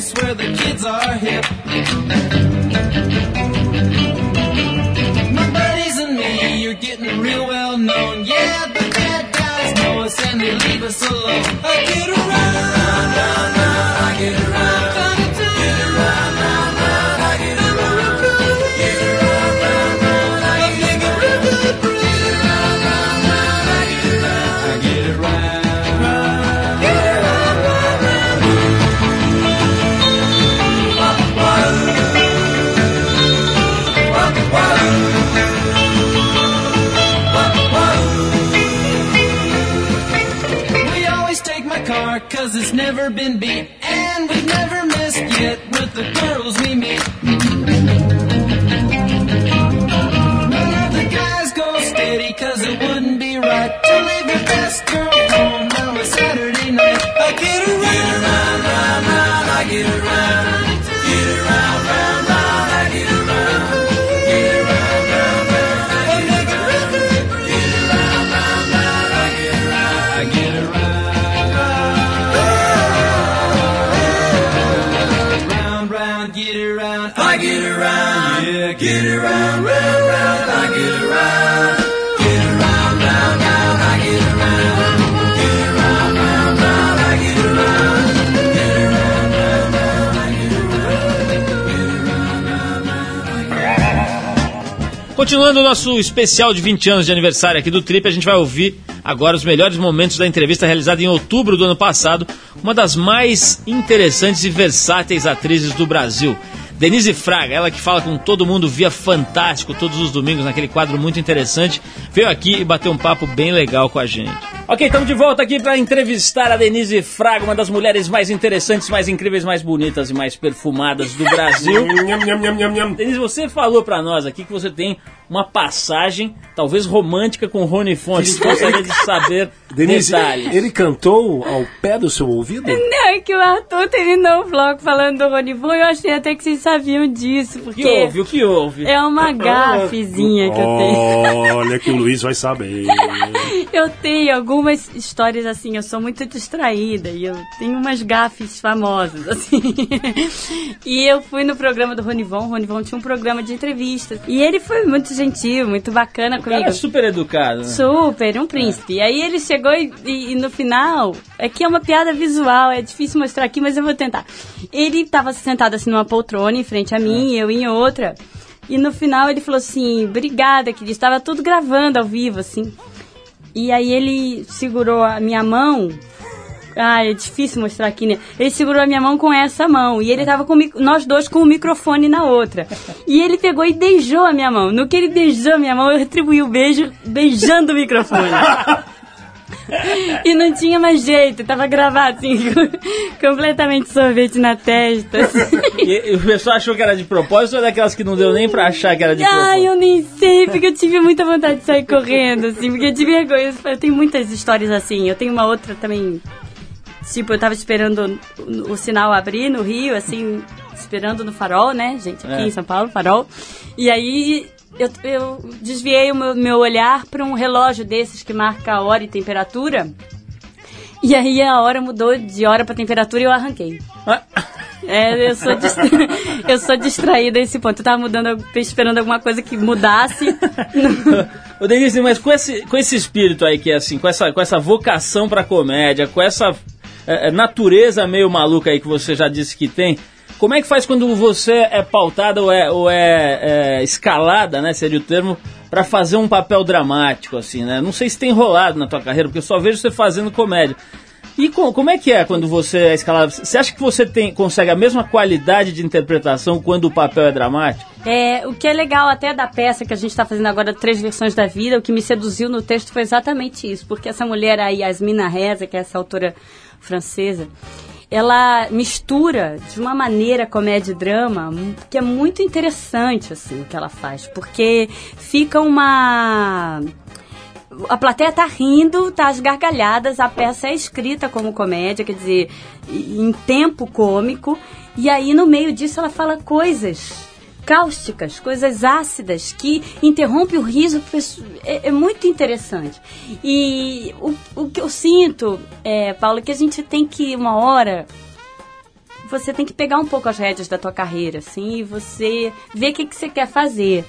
place where the kids are hip. My buddies and me, you're getting real well known. Yeah, the bad guys know us and they leave us alone. Been beat And we've never missed yet with the girls Continuando o nosso especial de 20 anos de aniversário aqui do Trip, a gente vai ouvir agora os melhores momentos da entrevista realizada em outubro do ano passado, uma das mais interessantes e versáteis atrizes do Brasil. Denise Fraga, ela que fala com todo mundo via Fantástico todos os domingos, naquele quadro muito interessante, veio aqui e bateu um papo bem legal com a gente. Ok, estamos de volta aqui para entrevistar a Denise Fraga, uma das mulheres mais interessantes, mais incríveis, mais bonitas e mais perfumadas do Brasil. Denise, você falou pra nós aqui que você tem uma passagem, talvez romântica, com Rony Fontes. Gostaria de saber Denise, detalhes. ele cantou ao pé do seu ouvido? Não, é que o Arthur terminou o vlog falando do Rony Von eu achei até que vocês sabiam disso, O porque que houve? O que houve? é uma gafezinha que eu tenho. Olha que o Luiz vai saber. Eu tenho algumas histórias assim, eu sou muito distraída e eu tenho umas gafes famosas, assim. E eu fui no programa do Ronivon, o Ronivon tinha um programa de entrevistas. E ele foi muito gentil, muito bacana O cara comigo. é super educado. Né? Super, um príncipe. E aí ele chegou e, e- e no final, aqui é uma piada visual, é difícil mostrar aqui, mas eu vou tentar. Ele estava sentado assim numa poltrona em frente a mim, eu em outra. E no final ele falou assim: "Obrigada, querido". Estava tudo gravando ao vivo assim. E aí ele segurou a minha mão Ai, é difícil mostrar aqui, né? Ele segurou a minha mão com essa mão. E ele tava com nós dois com o microfone na outra. E ele pegou e beijou a minha mão. No que ele beijou a minha mão, eu retribuí o beijo beijando o microfone. E não tinha mais jeito, tava gravado assim, com- completamente sorvete na testa. assim. E, e o pessoal achou que era de propósito ou é daquelas que não deu nem pra achar que era de Ai, propósito? eu nem sei, porque eu tive muita vontade de sair correndo, assim, porque de vergonha. Eu tenho muitas histórias assim. Eu tenho uma outra também. Tipo, eu tava esperando o, o sinal abrir no Rio, assim, esperando no farol, né, gente? Aqui É. em São Paulo, farol. E aí eu, eu desviei o meu, meu olhar para um relógio desses que marca a hora e temperatura. E aí a hora mudou de hora para temperatura e eu arranquei. Ah, É, eu sou, distra... eu sou distraída a esse ponto. Eu tava mudando, esperando alguma coisa que mudasse. Ô Denise, mas com esse, com esse espírito aí que é assim, com essa, com essa vocação pra comédia, com essa é, é, natureza meio maluca aí que você já disse que tem, como é que faz quando você é pautada ou é, ou é, é escalada, né, seria o termo, pra fazer um papel dramático, assim, né? Não sei se tem rolado na tua carreira, porque eu só vejo você fazendo comédia. E co- como é que é quando você é escalado? Você acha que você tem, consegue a mesma qualidade de interpretação quando o papel é dramático? É, o que é legal até da peça que a gente está fazendo agora, Três Versões da Vida, o que me seduziu no texto foi exatamente isso. Porque essa mulher, a Yasmina Reza, que é essa autora francesa, ela mistura de uma maneira comédia e drama que é muito interessante, assim, o que ela faz. Porque fica uma a plateia tá rindo, tá às gargalhadas, a peça é escrita como comédia, quer dizer, em tempo cômico, e aí no meio disso ela fala coisas cáusticas, coisas ácidas que interrompe o riso, é, é muito interessante. E o, o que eu sinto, é, Paulo, é que a gente tem que, uma hora, você tem que pegar um pouco as rédeas da tua carreira, assim, e você ver o que, que você quer fazer.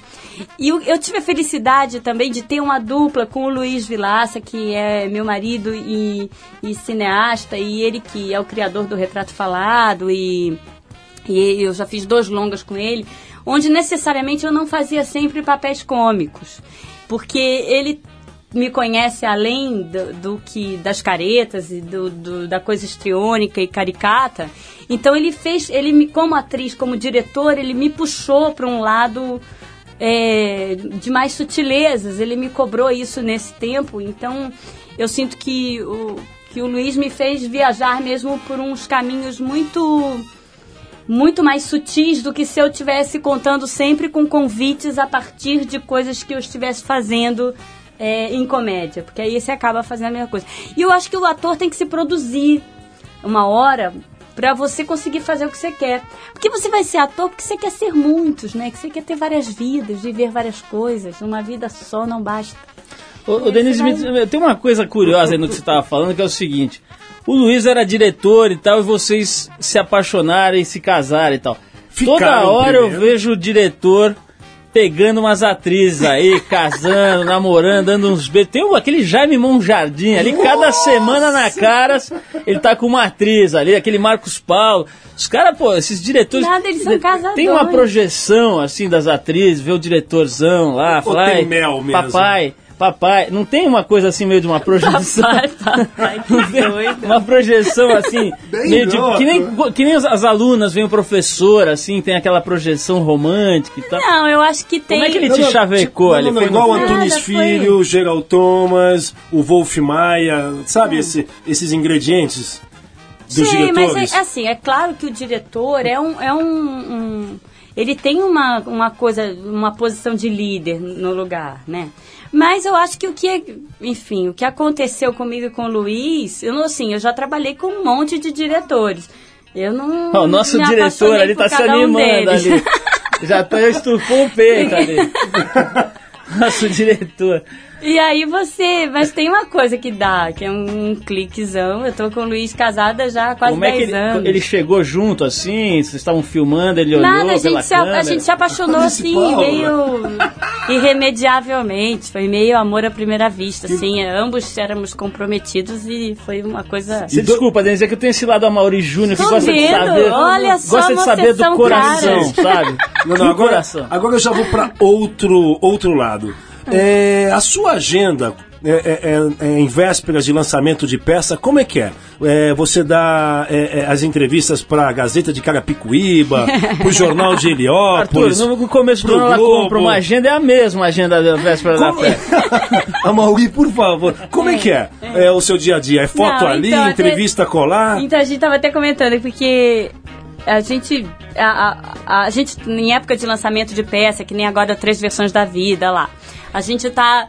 E eu, eu tive a felicidade também de ter uma dupla com o Luiz Vilaça, que é meu marido e, e cineasta, e ele que é o criador do Retrato Falado, e, e eu já fiz dois longas com ele, onde necessariamente eu não fazia sempre papéis cômicos, porque ele me conhece além do, do que das caretas e do, do, da coisa histriônica e caricata. Então ele fez, ele me como atriz, como diretor, ele me puxou para um lado é, de mais sutilezas. Ele me cobrou isso nesse tempo. Então eu sinto que o que o Luiz me fez viajar mesmo por uns caminhos muito muito mais sutis do que se eu estivesse contando sempre com convites a partir de coisas que eu estivesse fazendo é, em comédia, porque aí você acaba fazendo a mesma coisa. E eu acho que o ator tem que se produzir uma hora para você conseguir fazer o que você quer. Porque você vai ser ator porque você quer ser muitos, né? Que você quer ter várias vidas, viver várias coisas. Uma vida só não basta. Ô, ô Denise, me- tem uma coisa curiosa aí no que você estava falando, que é o seguinte. O Luiz era diretor e tal, e vocês se apaixonaram e se casaram e tal. Toda Ficaram hora eu primeiro. vejo o diretor pegando umas atrizes aí, casando, namorando, dando uns beijos. Tem aquele Jaime Monjardim ali, cada semana na Caras, ele tá com uma atriz ali, aquele Marcos Paulo. Os caras, pô, esses diretores. Nada, eles são casadores. Tem uma projeção, assim, das atrizes, ver o diretorzão lá, Ou falar. tem "Ai, mel mesmo?" Papai, papai. Não tem uma coisa assim meio de uma projeção. Papai, papai, que doido. Uma projeção assim, Bem meio de, que, nem, que nem as, as alunas, vem o professor, assim, tem aquela projeção romântica e tal. Não, eu acho que tem. Como é que ele Não, te não, chavecou tipo, ali? não, não, Foi igual o no- Antunes Nada, foi- Filho, Gerald Thomas, o Wolf Maia, sabe esse- esses ingredientes dos Sim, diretores? mas é, assim, é claro que o diretor é um. É um, um- ele tem uma, uma coisa, uma posição de líder no lugar, né? Mas eu acho que o que, enfim, o que aconteceu comigo e com o Luiz, eu não assim, eu já trabalhei com um monte de diretores. Eu não. O nosso diretor ali tá se um animando deles. ali. Já tá, estufou o peito ali. Nosso diretor. E aí você. Mas tem uma coisa que dá, que é um, cliquezão. Eu tô com o Luiz casada já há quase Como é que 10 ele, anos. ele chegou junto assim? Vocês estavam filmando, ele Nada, olhou a pela gente, se, a, a gente se apaixonou assim, meio irremediavelmente. Foi meio amor à primeira vista, assim. Ambos éramos comprometidos e foi uma coisa. Você desculpa, Denise, é que eu tenho esse lado a Mauri Júnior que gosta de saber. olha só gosta de uma saber do coração, cara. sabe? Não, não, agora, coração. agora eu já vou para outro, outro lado. É, a sua agenda é, é, é, em vésperas de lançamento de peça, como é que é? É, você dá é, é, as entrevistas para a Gazeta de Carapicuíba, para o Jornal de Arthur, Heliópolis. no começo do ano ela compra uma agenda, é a mesma agenda da véspera da Como... festa. Amauri, por favor, como é que é, é o seu dia a dia? É foto Não, ali, então, até- entrevista colar? Então a gente tava até comentando, porque a gente. A, a, a gente, em época de lançamento de peça, que nem agora três versões da vida lá. A gente tá.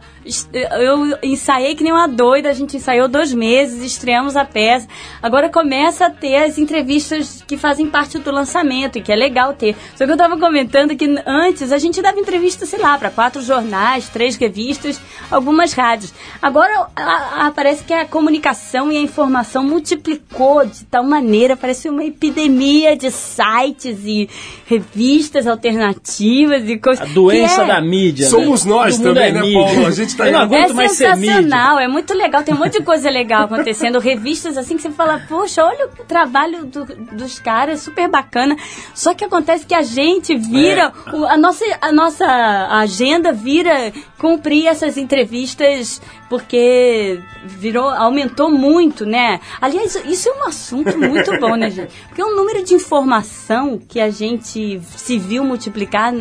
Eu ensaiei que nem uma doida, a gente ensaiou dois meses, estreamos a peça. Agora começa a ter as entrevistas que fazem parte do lançamento, e que é legal ter. Só que eu tava comentando que antes a gente dava entrevista, sei lá, para quatro jornais, três revistas, algumas rádios. Agora a- a- parece que a comunicação e a informação multiplicou de tal maneira, parece uma epidemia de sites e revistas alternativas e coisas. A doença é- da mídia. Somos né? nós Todo também, é né, mídia. Paulo? A gente tá Eu não aguento é mais ser mídia. sensacional, é muito legal, tem um monte de coisa legal acontecendo, revistas assim que você fala, poxa, olha o trabalho do- dos caras, super bacana. Só que acontece que a gente vira, É. o- a, nossa, a nossa agenda vira cumprir essas entrevistas porque virou, aumentou muito, né? Aliás, isso é um assunto muito bom, né, gente? Porque o número de informação que a gente se viu multiplicar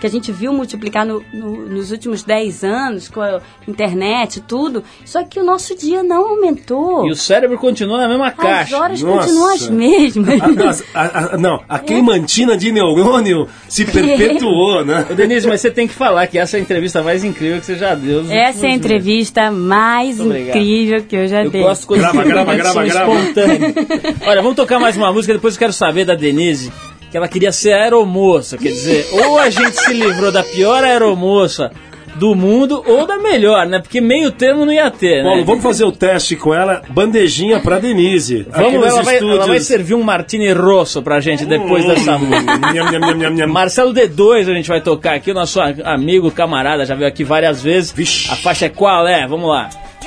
que a gente viu multiplicar no- no- nos últimos 10 anos com a internet e tudo, só que o nosso dia não aumentou. E o cérebro continua na mesma As caixa. horas Nossa. continuam as mesmas. A- as- a- a- não, a queimantina de neurônio se perpetuou, né? Ô, Denise, mas você tem que falar que essa é a entrevista mais incrível que você já deu. Essa é a entrevista mais incrível que eu já Eu dei. gosto de coisas Grava, grava, grava, são grava. Olha, vamos tocar mais uma música, depois eu quero saber da Denise, que ela queria ser aeromoça, quer dizer, ou a gente se livrou da pior aeromoça do mundo, ou da melhor, né? Porque meio termo não ia ter, né? Paulo, vamos fazer o teste com ela, bandejinha pra Denise. Vamos, ela vai, ela vai servir um Martini Rosso pra gente depois dessa música. Nham, nham, nham, nham, nham. Marcelo D2 a gente vai tocar aqui, o nosso a- amigo, camarada, já veio aqui várias vezes. Vixe. A faixa é qual é? Vamos lá. E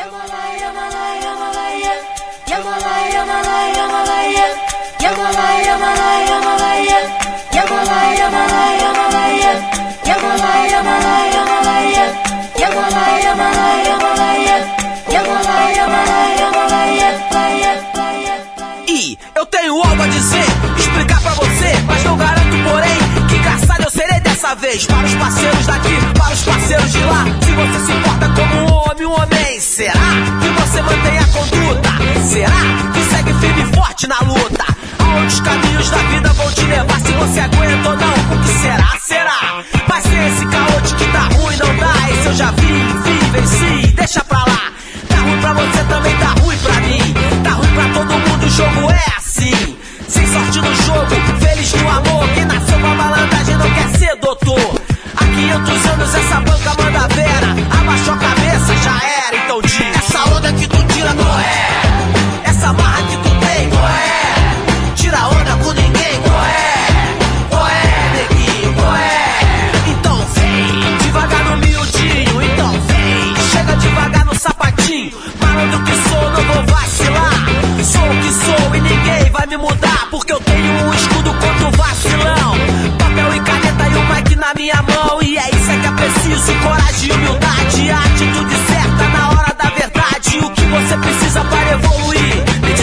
Para os parceiros daqui, para os parceiros de lá. Se você se importa como um homem, um homem, será que você mantém a conduta? Será que segue firme e forte na luta? Aonde os caminhos da vida vão te levar? Se você aguenta ou não, o que será? Será? Mas sem esse caô de que tá ruim, não dá. Esse eu já vi,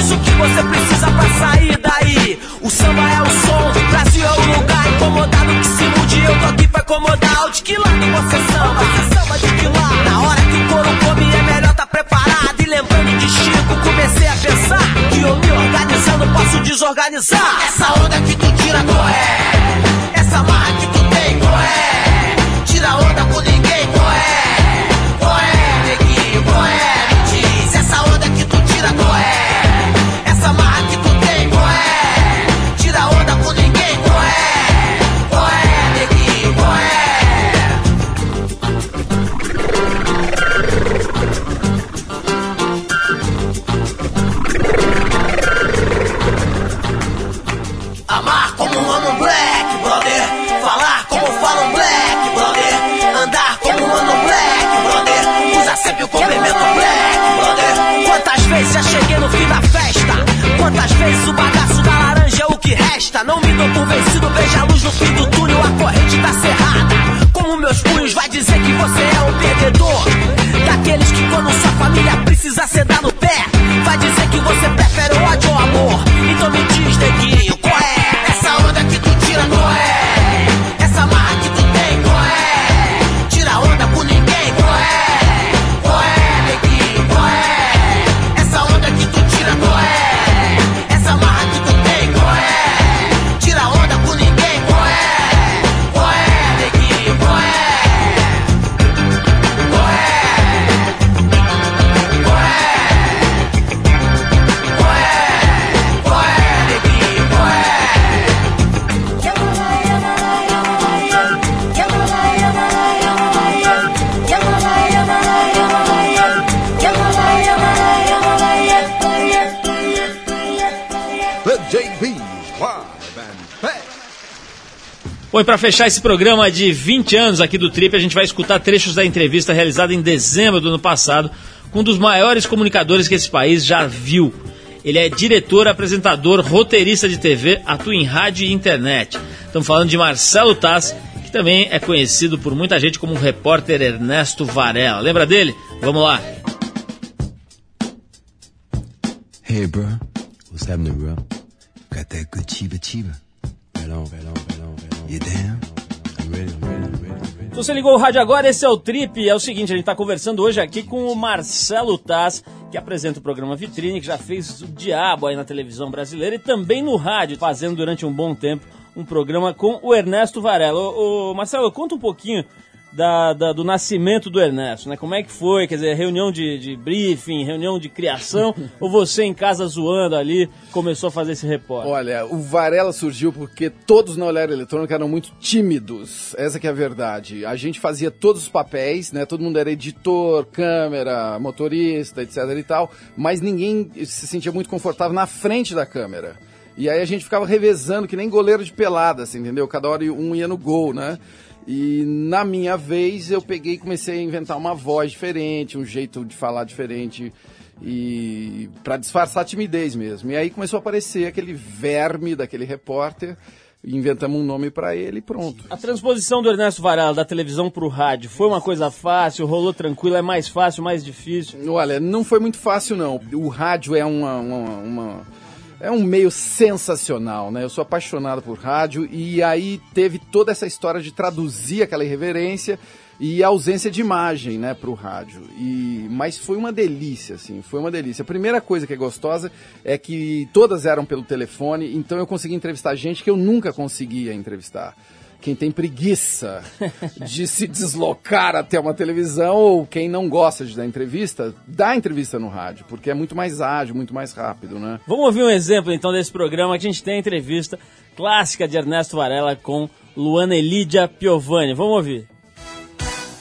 evoluir? Me diz o que você precisa pra sair daí. O samba é o som, Brasil é o lugar. Incomodado que se mude, eu tô aqui pra incomodar. De que lado você samba? Você samba de que lado? Na hora que o couro come é melhor tá preparado. E lembrando de Chico, comecei a pensar que eu me organizando posso desorganizar. Essa onda que tu tira não é. Para fechar esse programa de 20 anos aqui do Trip, a gente vai escutar trechos da entrevista realizada em dezembro do ano passado com um dos maiores comunicadores que esse país já viu. Ele é diretor, apresentador, roteirista de TV, atua em rádio e internet. Estamos falando de Marcelo Taz, que também é conhecido por muita gente como o repórter Ernesto Varela. Lembra dele? Vamos lá. Hey, bro. What's happening, bro? Got that good chiba chiba. Right on, right on, right on, Se você ligou o rádio agora, esse é o Trip. É o seguinte, a gente está conversando hoje aqui com o Marcelo Taz, que apresenta o programa Vitrine, que já fez o diabo aí na televisão brasileira e também no rádio, fazendo durante um bom tempo um programa com o Ernesto Varela. Ô, ô, Marcelo, conta um pouquinho da, da- do nascimento do Ernesto, né? Como é que foi? Quer dizer, reunião de, de briefing, reunião de criação, ou você em casa zoando ali começou a fazer esse repórter? Olha, o Varela surgiu porque todos na Olhar Eletrônica eram muito tímidos. Essa que é a verdade. A gente fazia todos os papéis, né? Todo mundo era editor, câmera, motorista, etc e tal, mas ninguém se sentia muito confortável na frente da câmera. E aí a gente ficava revezando que nem goleiro de pelada, assim, entendeu? Cada hora um ia no gol, né? E na minha vez eu peguei e comecei a inventar uma voz diferente, um jeito de falar diferente e para disfarçar a timidez mesmo. E aí começou a aparecer aquele verme daquele repórter, inventamos um nome para ele e pronto. A transposição do Ernesto Varela da televisão pro rádio foi uma coisa fácil, rolou tranquilo, é mais fácil, mais difícil? Olha, não foi muito fácil não. O rádio é uma, uma- uma- é um meio sensacional, né? Eu sou apaixonado por rádio e aí teve toda essa história de traduzir aquela irreverência e a ausência de imagem, né, pro rádio. E mas foi uma delícia, assim, foi uma delícia. A primeira coisa que é gostosa é que todas eram pelo telefone, então eu consegui entrevistar gente que eu nunca conseguia entrevistar. Quem tem preguiça de se deslocar até uma televisão ou quem não gosta de dar entrevista, dá entrevista no rádio, porque é muito mais ágil, muito mais rápido, né? Vamos ouvir um exemplo então desse programa que a gente tem a entrevista clássica de Ernesto Varela com Luana Elidia Piovani. Vamos ouvir.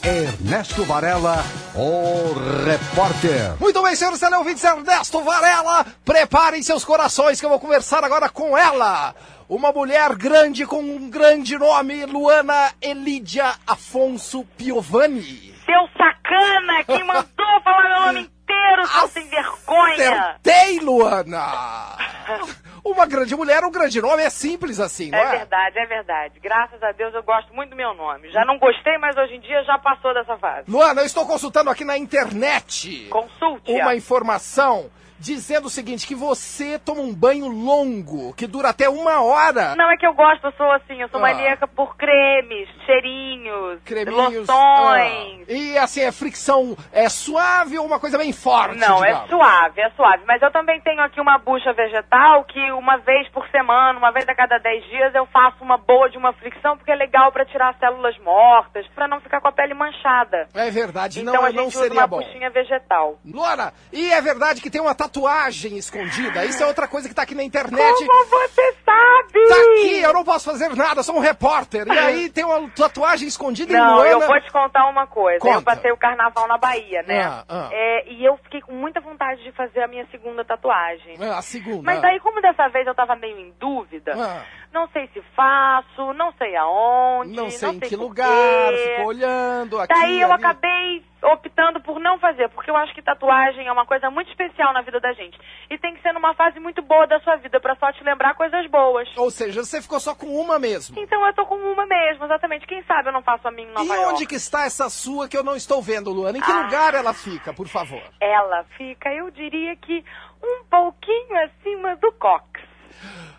Ernesto Varela, o repórter. Muito bem, senhores teleouvintes, Ernesto Varela, preparem seus corações que eu vou conversar agora com ela. Uma mulher grande com um grande nome, Luana Elidia Afonso Piovani. Seu sacana, quem mandou falar meu nome inteiro, seu sem vergonha. Acertei, Luana! Uma grande mulher, um grande nome, é simples assim, não É é? verdade, é verdade. Graças a Deus eu gosto muito do meu nome. Já não gostei, mas hoje em dia já passou dessa fase. Luana, eu estou consultando aqui na internet. Consulte. Uma informação dizendo o seguinte, que você toma um banho longo, que dura até uma hora. Não, é que eu gosto, eu sou assim, eu sou Ah. maníaca por cremes, cheirinhos, Creminhos. loções. ah. E assim, é fricção é suave ou uma coisa bem forte? Não, é digamos? suave, é suave. Mas eu também tenho aqui uma bucha vegetal que uma vez por semana, uma vez a cada 10 dias, eu faço uma boa de uma fricção, porque é legal pra tirar células mortas, pra não ficar com a pele manchada. É verdade, Então não, a gente não usa seria uma bom. buchinha vegetal. Luana, e é verdade que tem uma tatuagem escondida. Isso é outra coisa que tá aqui na internet. Como você sabe? Tá aqui, eu não posso fazer nada, sou um repórter. E aí tem uma tatuagem escondida em Não, Luana. eu vou te contar uma coisa. Eu Conta. passei o carnaval na Bahia, né? Ah, ah. É, e eu fiquei com muita vontade de fazer a minha segunda tatuagem. É, a segunda. Mas aí, como dessa vez eu tava meio em dúvida, Ah. não sei se faço, não sei aonde, Não sei em que por lugar, quê. ficou olhando aqui. Daí eu ali. acabei optando por não fazer, porque eu acho que tatuagem é uma coisa muito especial na vida da gente. E tem que ser numa fase muito boa da sua vida, pra só te lembrar coisas boas. Ou seja, você ficou só com uma mesmo. Então eu tô com uma mesmo, exatamente. Quem sabe eu não faço a minha em Nova E York. onde que está essa sua que eu não estou vendo, Luana? Em que Ah. lugar ela fica, por favor? Ela fica, eu diria que um pouquinho acima do cox.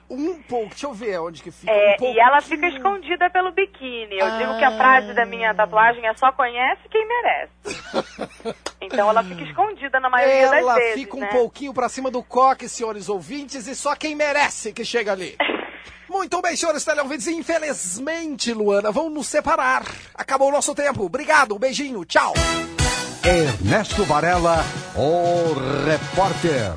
Um pouco, deixa eu ver onde que fica. É, um e ela fica escondida pelo biquíni. Eu digo que Ah. a frase da minha tatuagem é só conhece quem merece. então ela fica escondida na maioria Ela das vezes, fica um né? pouquinho pra cima do coque, senhores ouvintes, e só quem merece que chega ali. Muito bem, senhores teleouvintes, infelizmente, Luana, vão nos separar. Acabou o nosso tempo. Obrigado, um beijinho, tchau. Ernesto Varela, o repórter.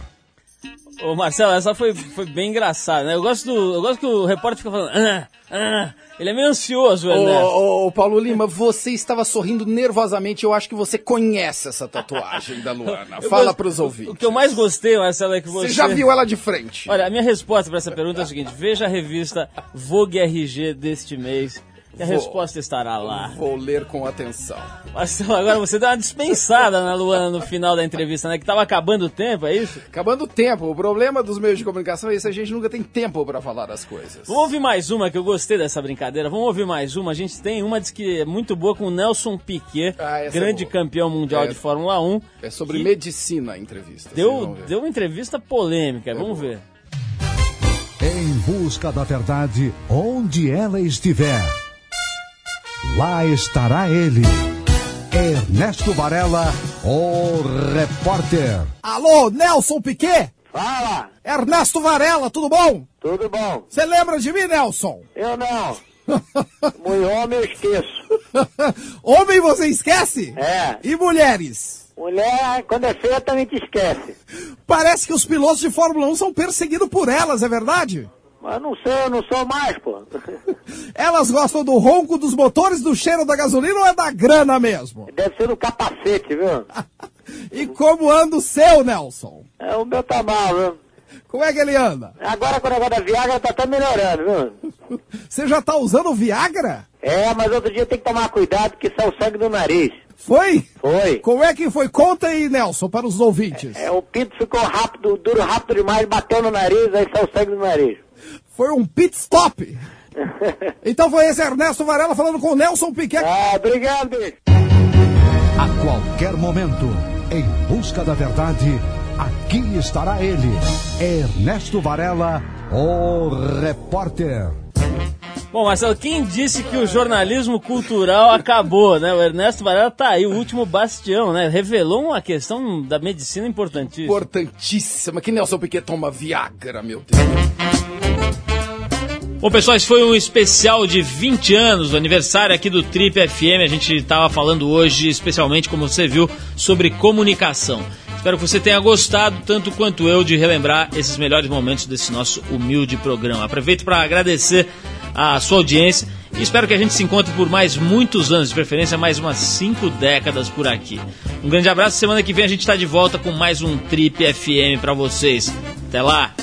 Ô Marcelo, essa foi, foi bem engraçada, né? Eu gosto, do, eu gosto que o repórter fica falando. Ah, ah. Ele é meio ansioso, o Ernesto. Ô, ô, Paulo Lima, você estava sorrindo nervosamente. Eu acho que você conhece essa tatuagem da Luana. Fala gosto- pros ouvintes. O que eu mais gostei, Marcelo, é que você. Você já viu ela de frente. Olha, a minha resposta para essa pergunta é a seguinte: veja a revista Vogue RG deste mês. Que a Vou. resposta estará lá. Vou ler com atenção. Marcelo, agora você deu uma dispensada na Luana no final da entrevista, né? Que tava acabando o tempo, é isso? Acabando o tempo. O problema dos meios de comunicação é isso, a gente nunca tem tempo pra falar as coisas. Vamos ouvir mais uma, que eu gostei dessa brincadeira. Vamos ouvir mais uma. A gente tem uma diz que é muito boa com o Nelson Piquet, Ah, é grande boa. campeão mundial É. de Fórmula 1. É sobre medicina a entrevista. Deu, deu uma entrevista polêmica, vamos ver. Em busca da verdade, onde ela estiver. Lá estará ele. Ernesto Varela, o repórter. Alô, Nelson Piquet? Fala! Ernesto Varela, tudo bom? Tudo bom? Você lembra de mim, Nelson? Eu não. Muito homem eu esqueço. Homem você esquece? É. E mulheres? Mulher, quando é feia, também te esquece. Parece que os pilotos de Fórmula 1 são perseguidos por elas, é verdade? Mas não sei, eu não sou mais, pô. Elas gostam do ronco dos motores, do cheiro da gasolina ou é da grana mesmo? Deve ser do capacete, viu? E como anda o seu, Nelson? É, o meu tá mal, viu? Como é que ele anda? Agora com o negócio da Viagra tá até melhorando, viu? Você já tá usando o Viagra? É, mas outro dia tem que tomar cuidado que sai o sangue do nariz. Foi? Foi. Como é que foi? Conta aí, Nelson, para os ouvintes. É, o pinto ficou rápido, duro rápido demais, bateu no nariz, aí saiu o sangue do nariz. Foi um pit stop. Então foi esse Ernesto Varela falando com o Nelson Piquet. Ah, obrigado. A qualquer momento, em busca da verdade, aqui estará ele. Ernesto Varela, o repórter. Bom, Marcelo, quem disse que o jornalismo cultural acabou, né? O Ernesto Varela tá aí, o último bastião, né? Revelou uma questão da medicina importantíssima. Importantíssima. Que Nelson Piquet toma Viagra, meu Deus. Bom, pessoal, esse foi um especial de 20 anos, o aniversário aqui do Trip FM. A gente estava falando hoje, especialmente, como você viu, sobre comunicação. Espero que você tenha gostado, tanto quanto eu, de relembrar esses melhores momentos desse nosso humilde programa. Aproveito para agradecer a sua audiência e espero que a gente se encontre por mais muitos anos, de preferência mais umas 5 décadas por aqui. Um grande abraço, semana que vem a gente está de volta com mais um Trip FM para vocês. Até lá!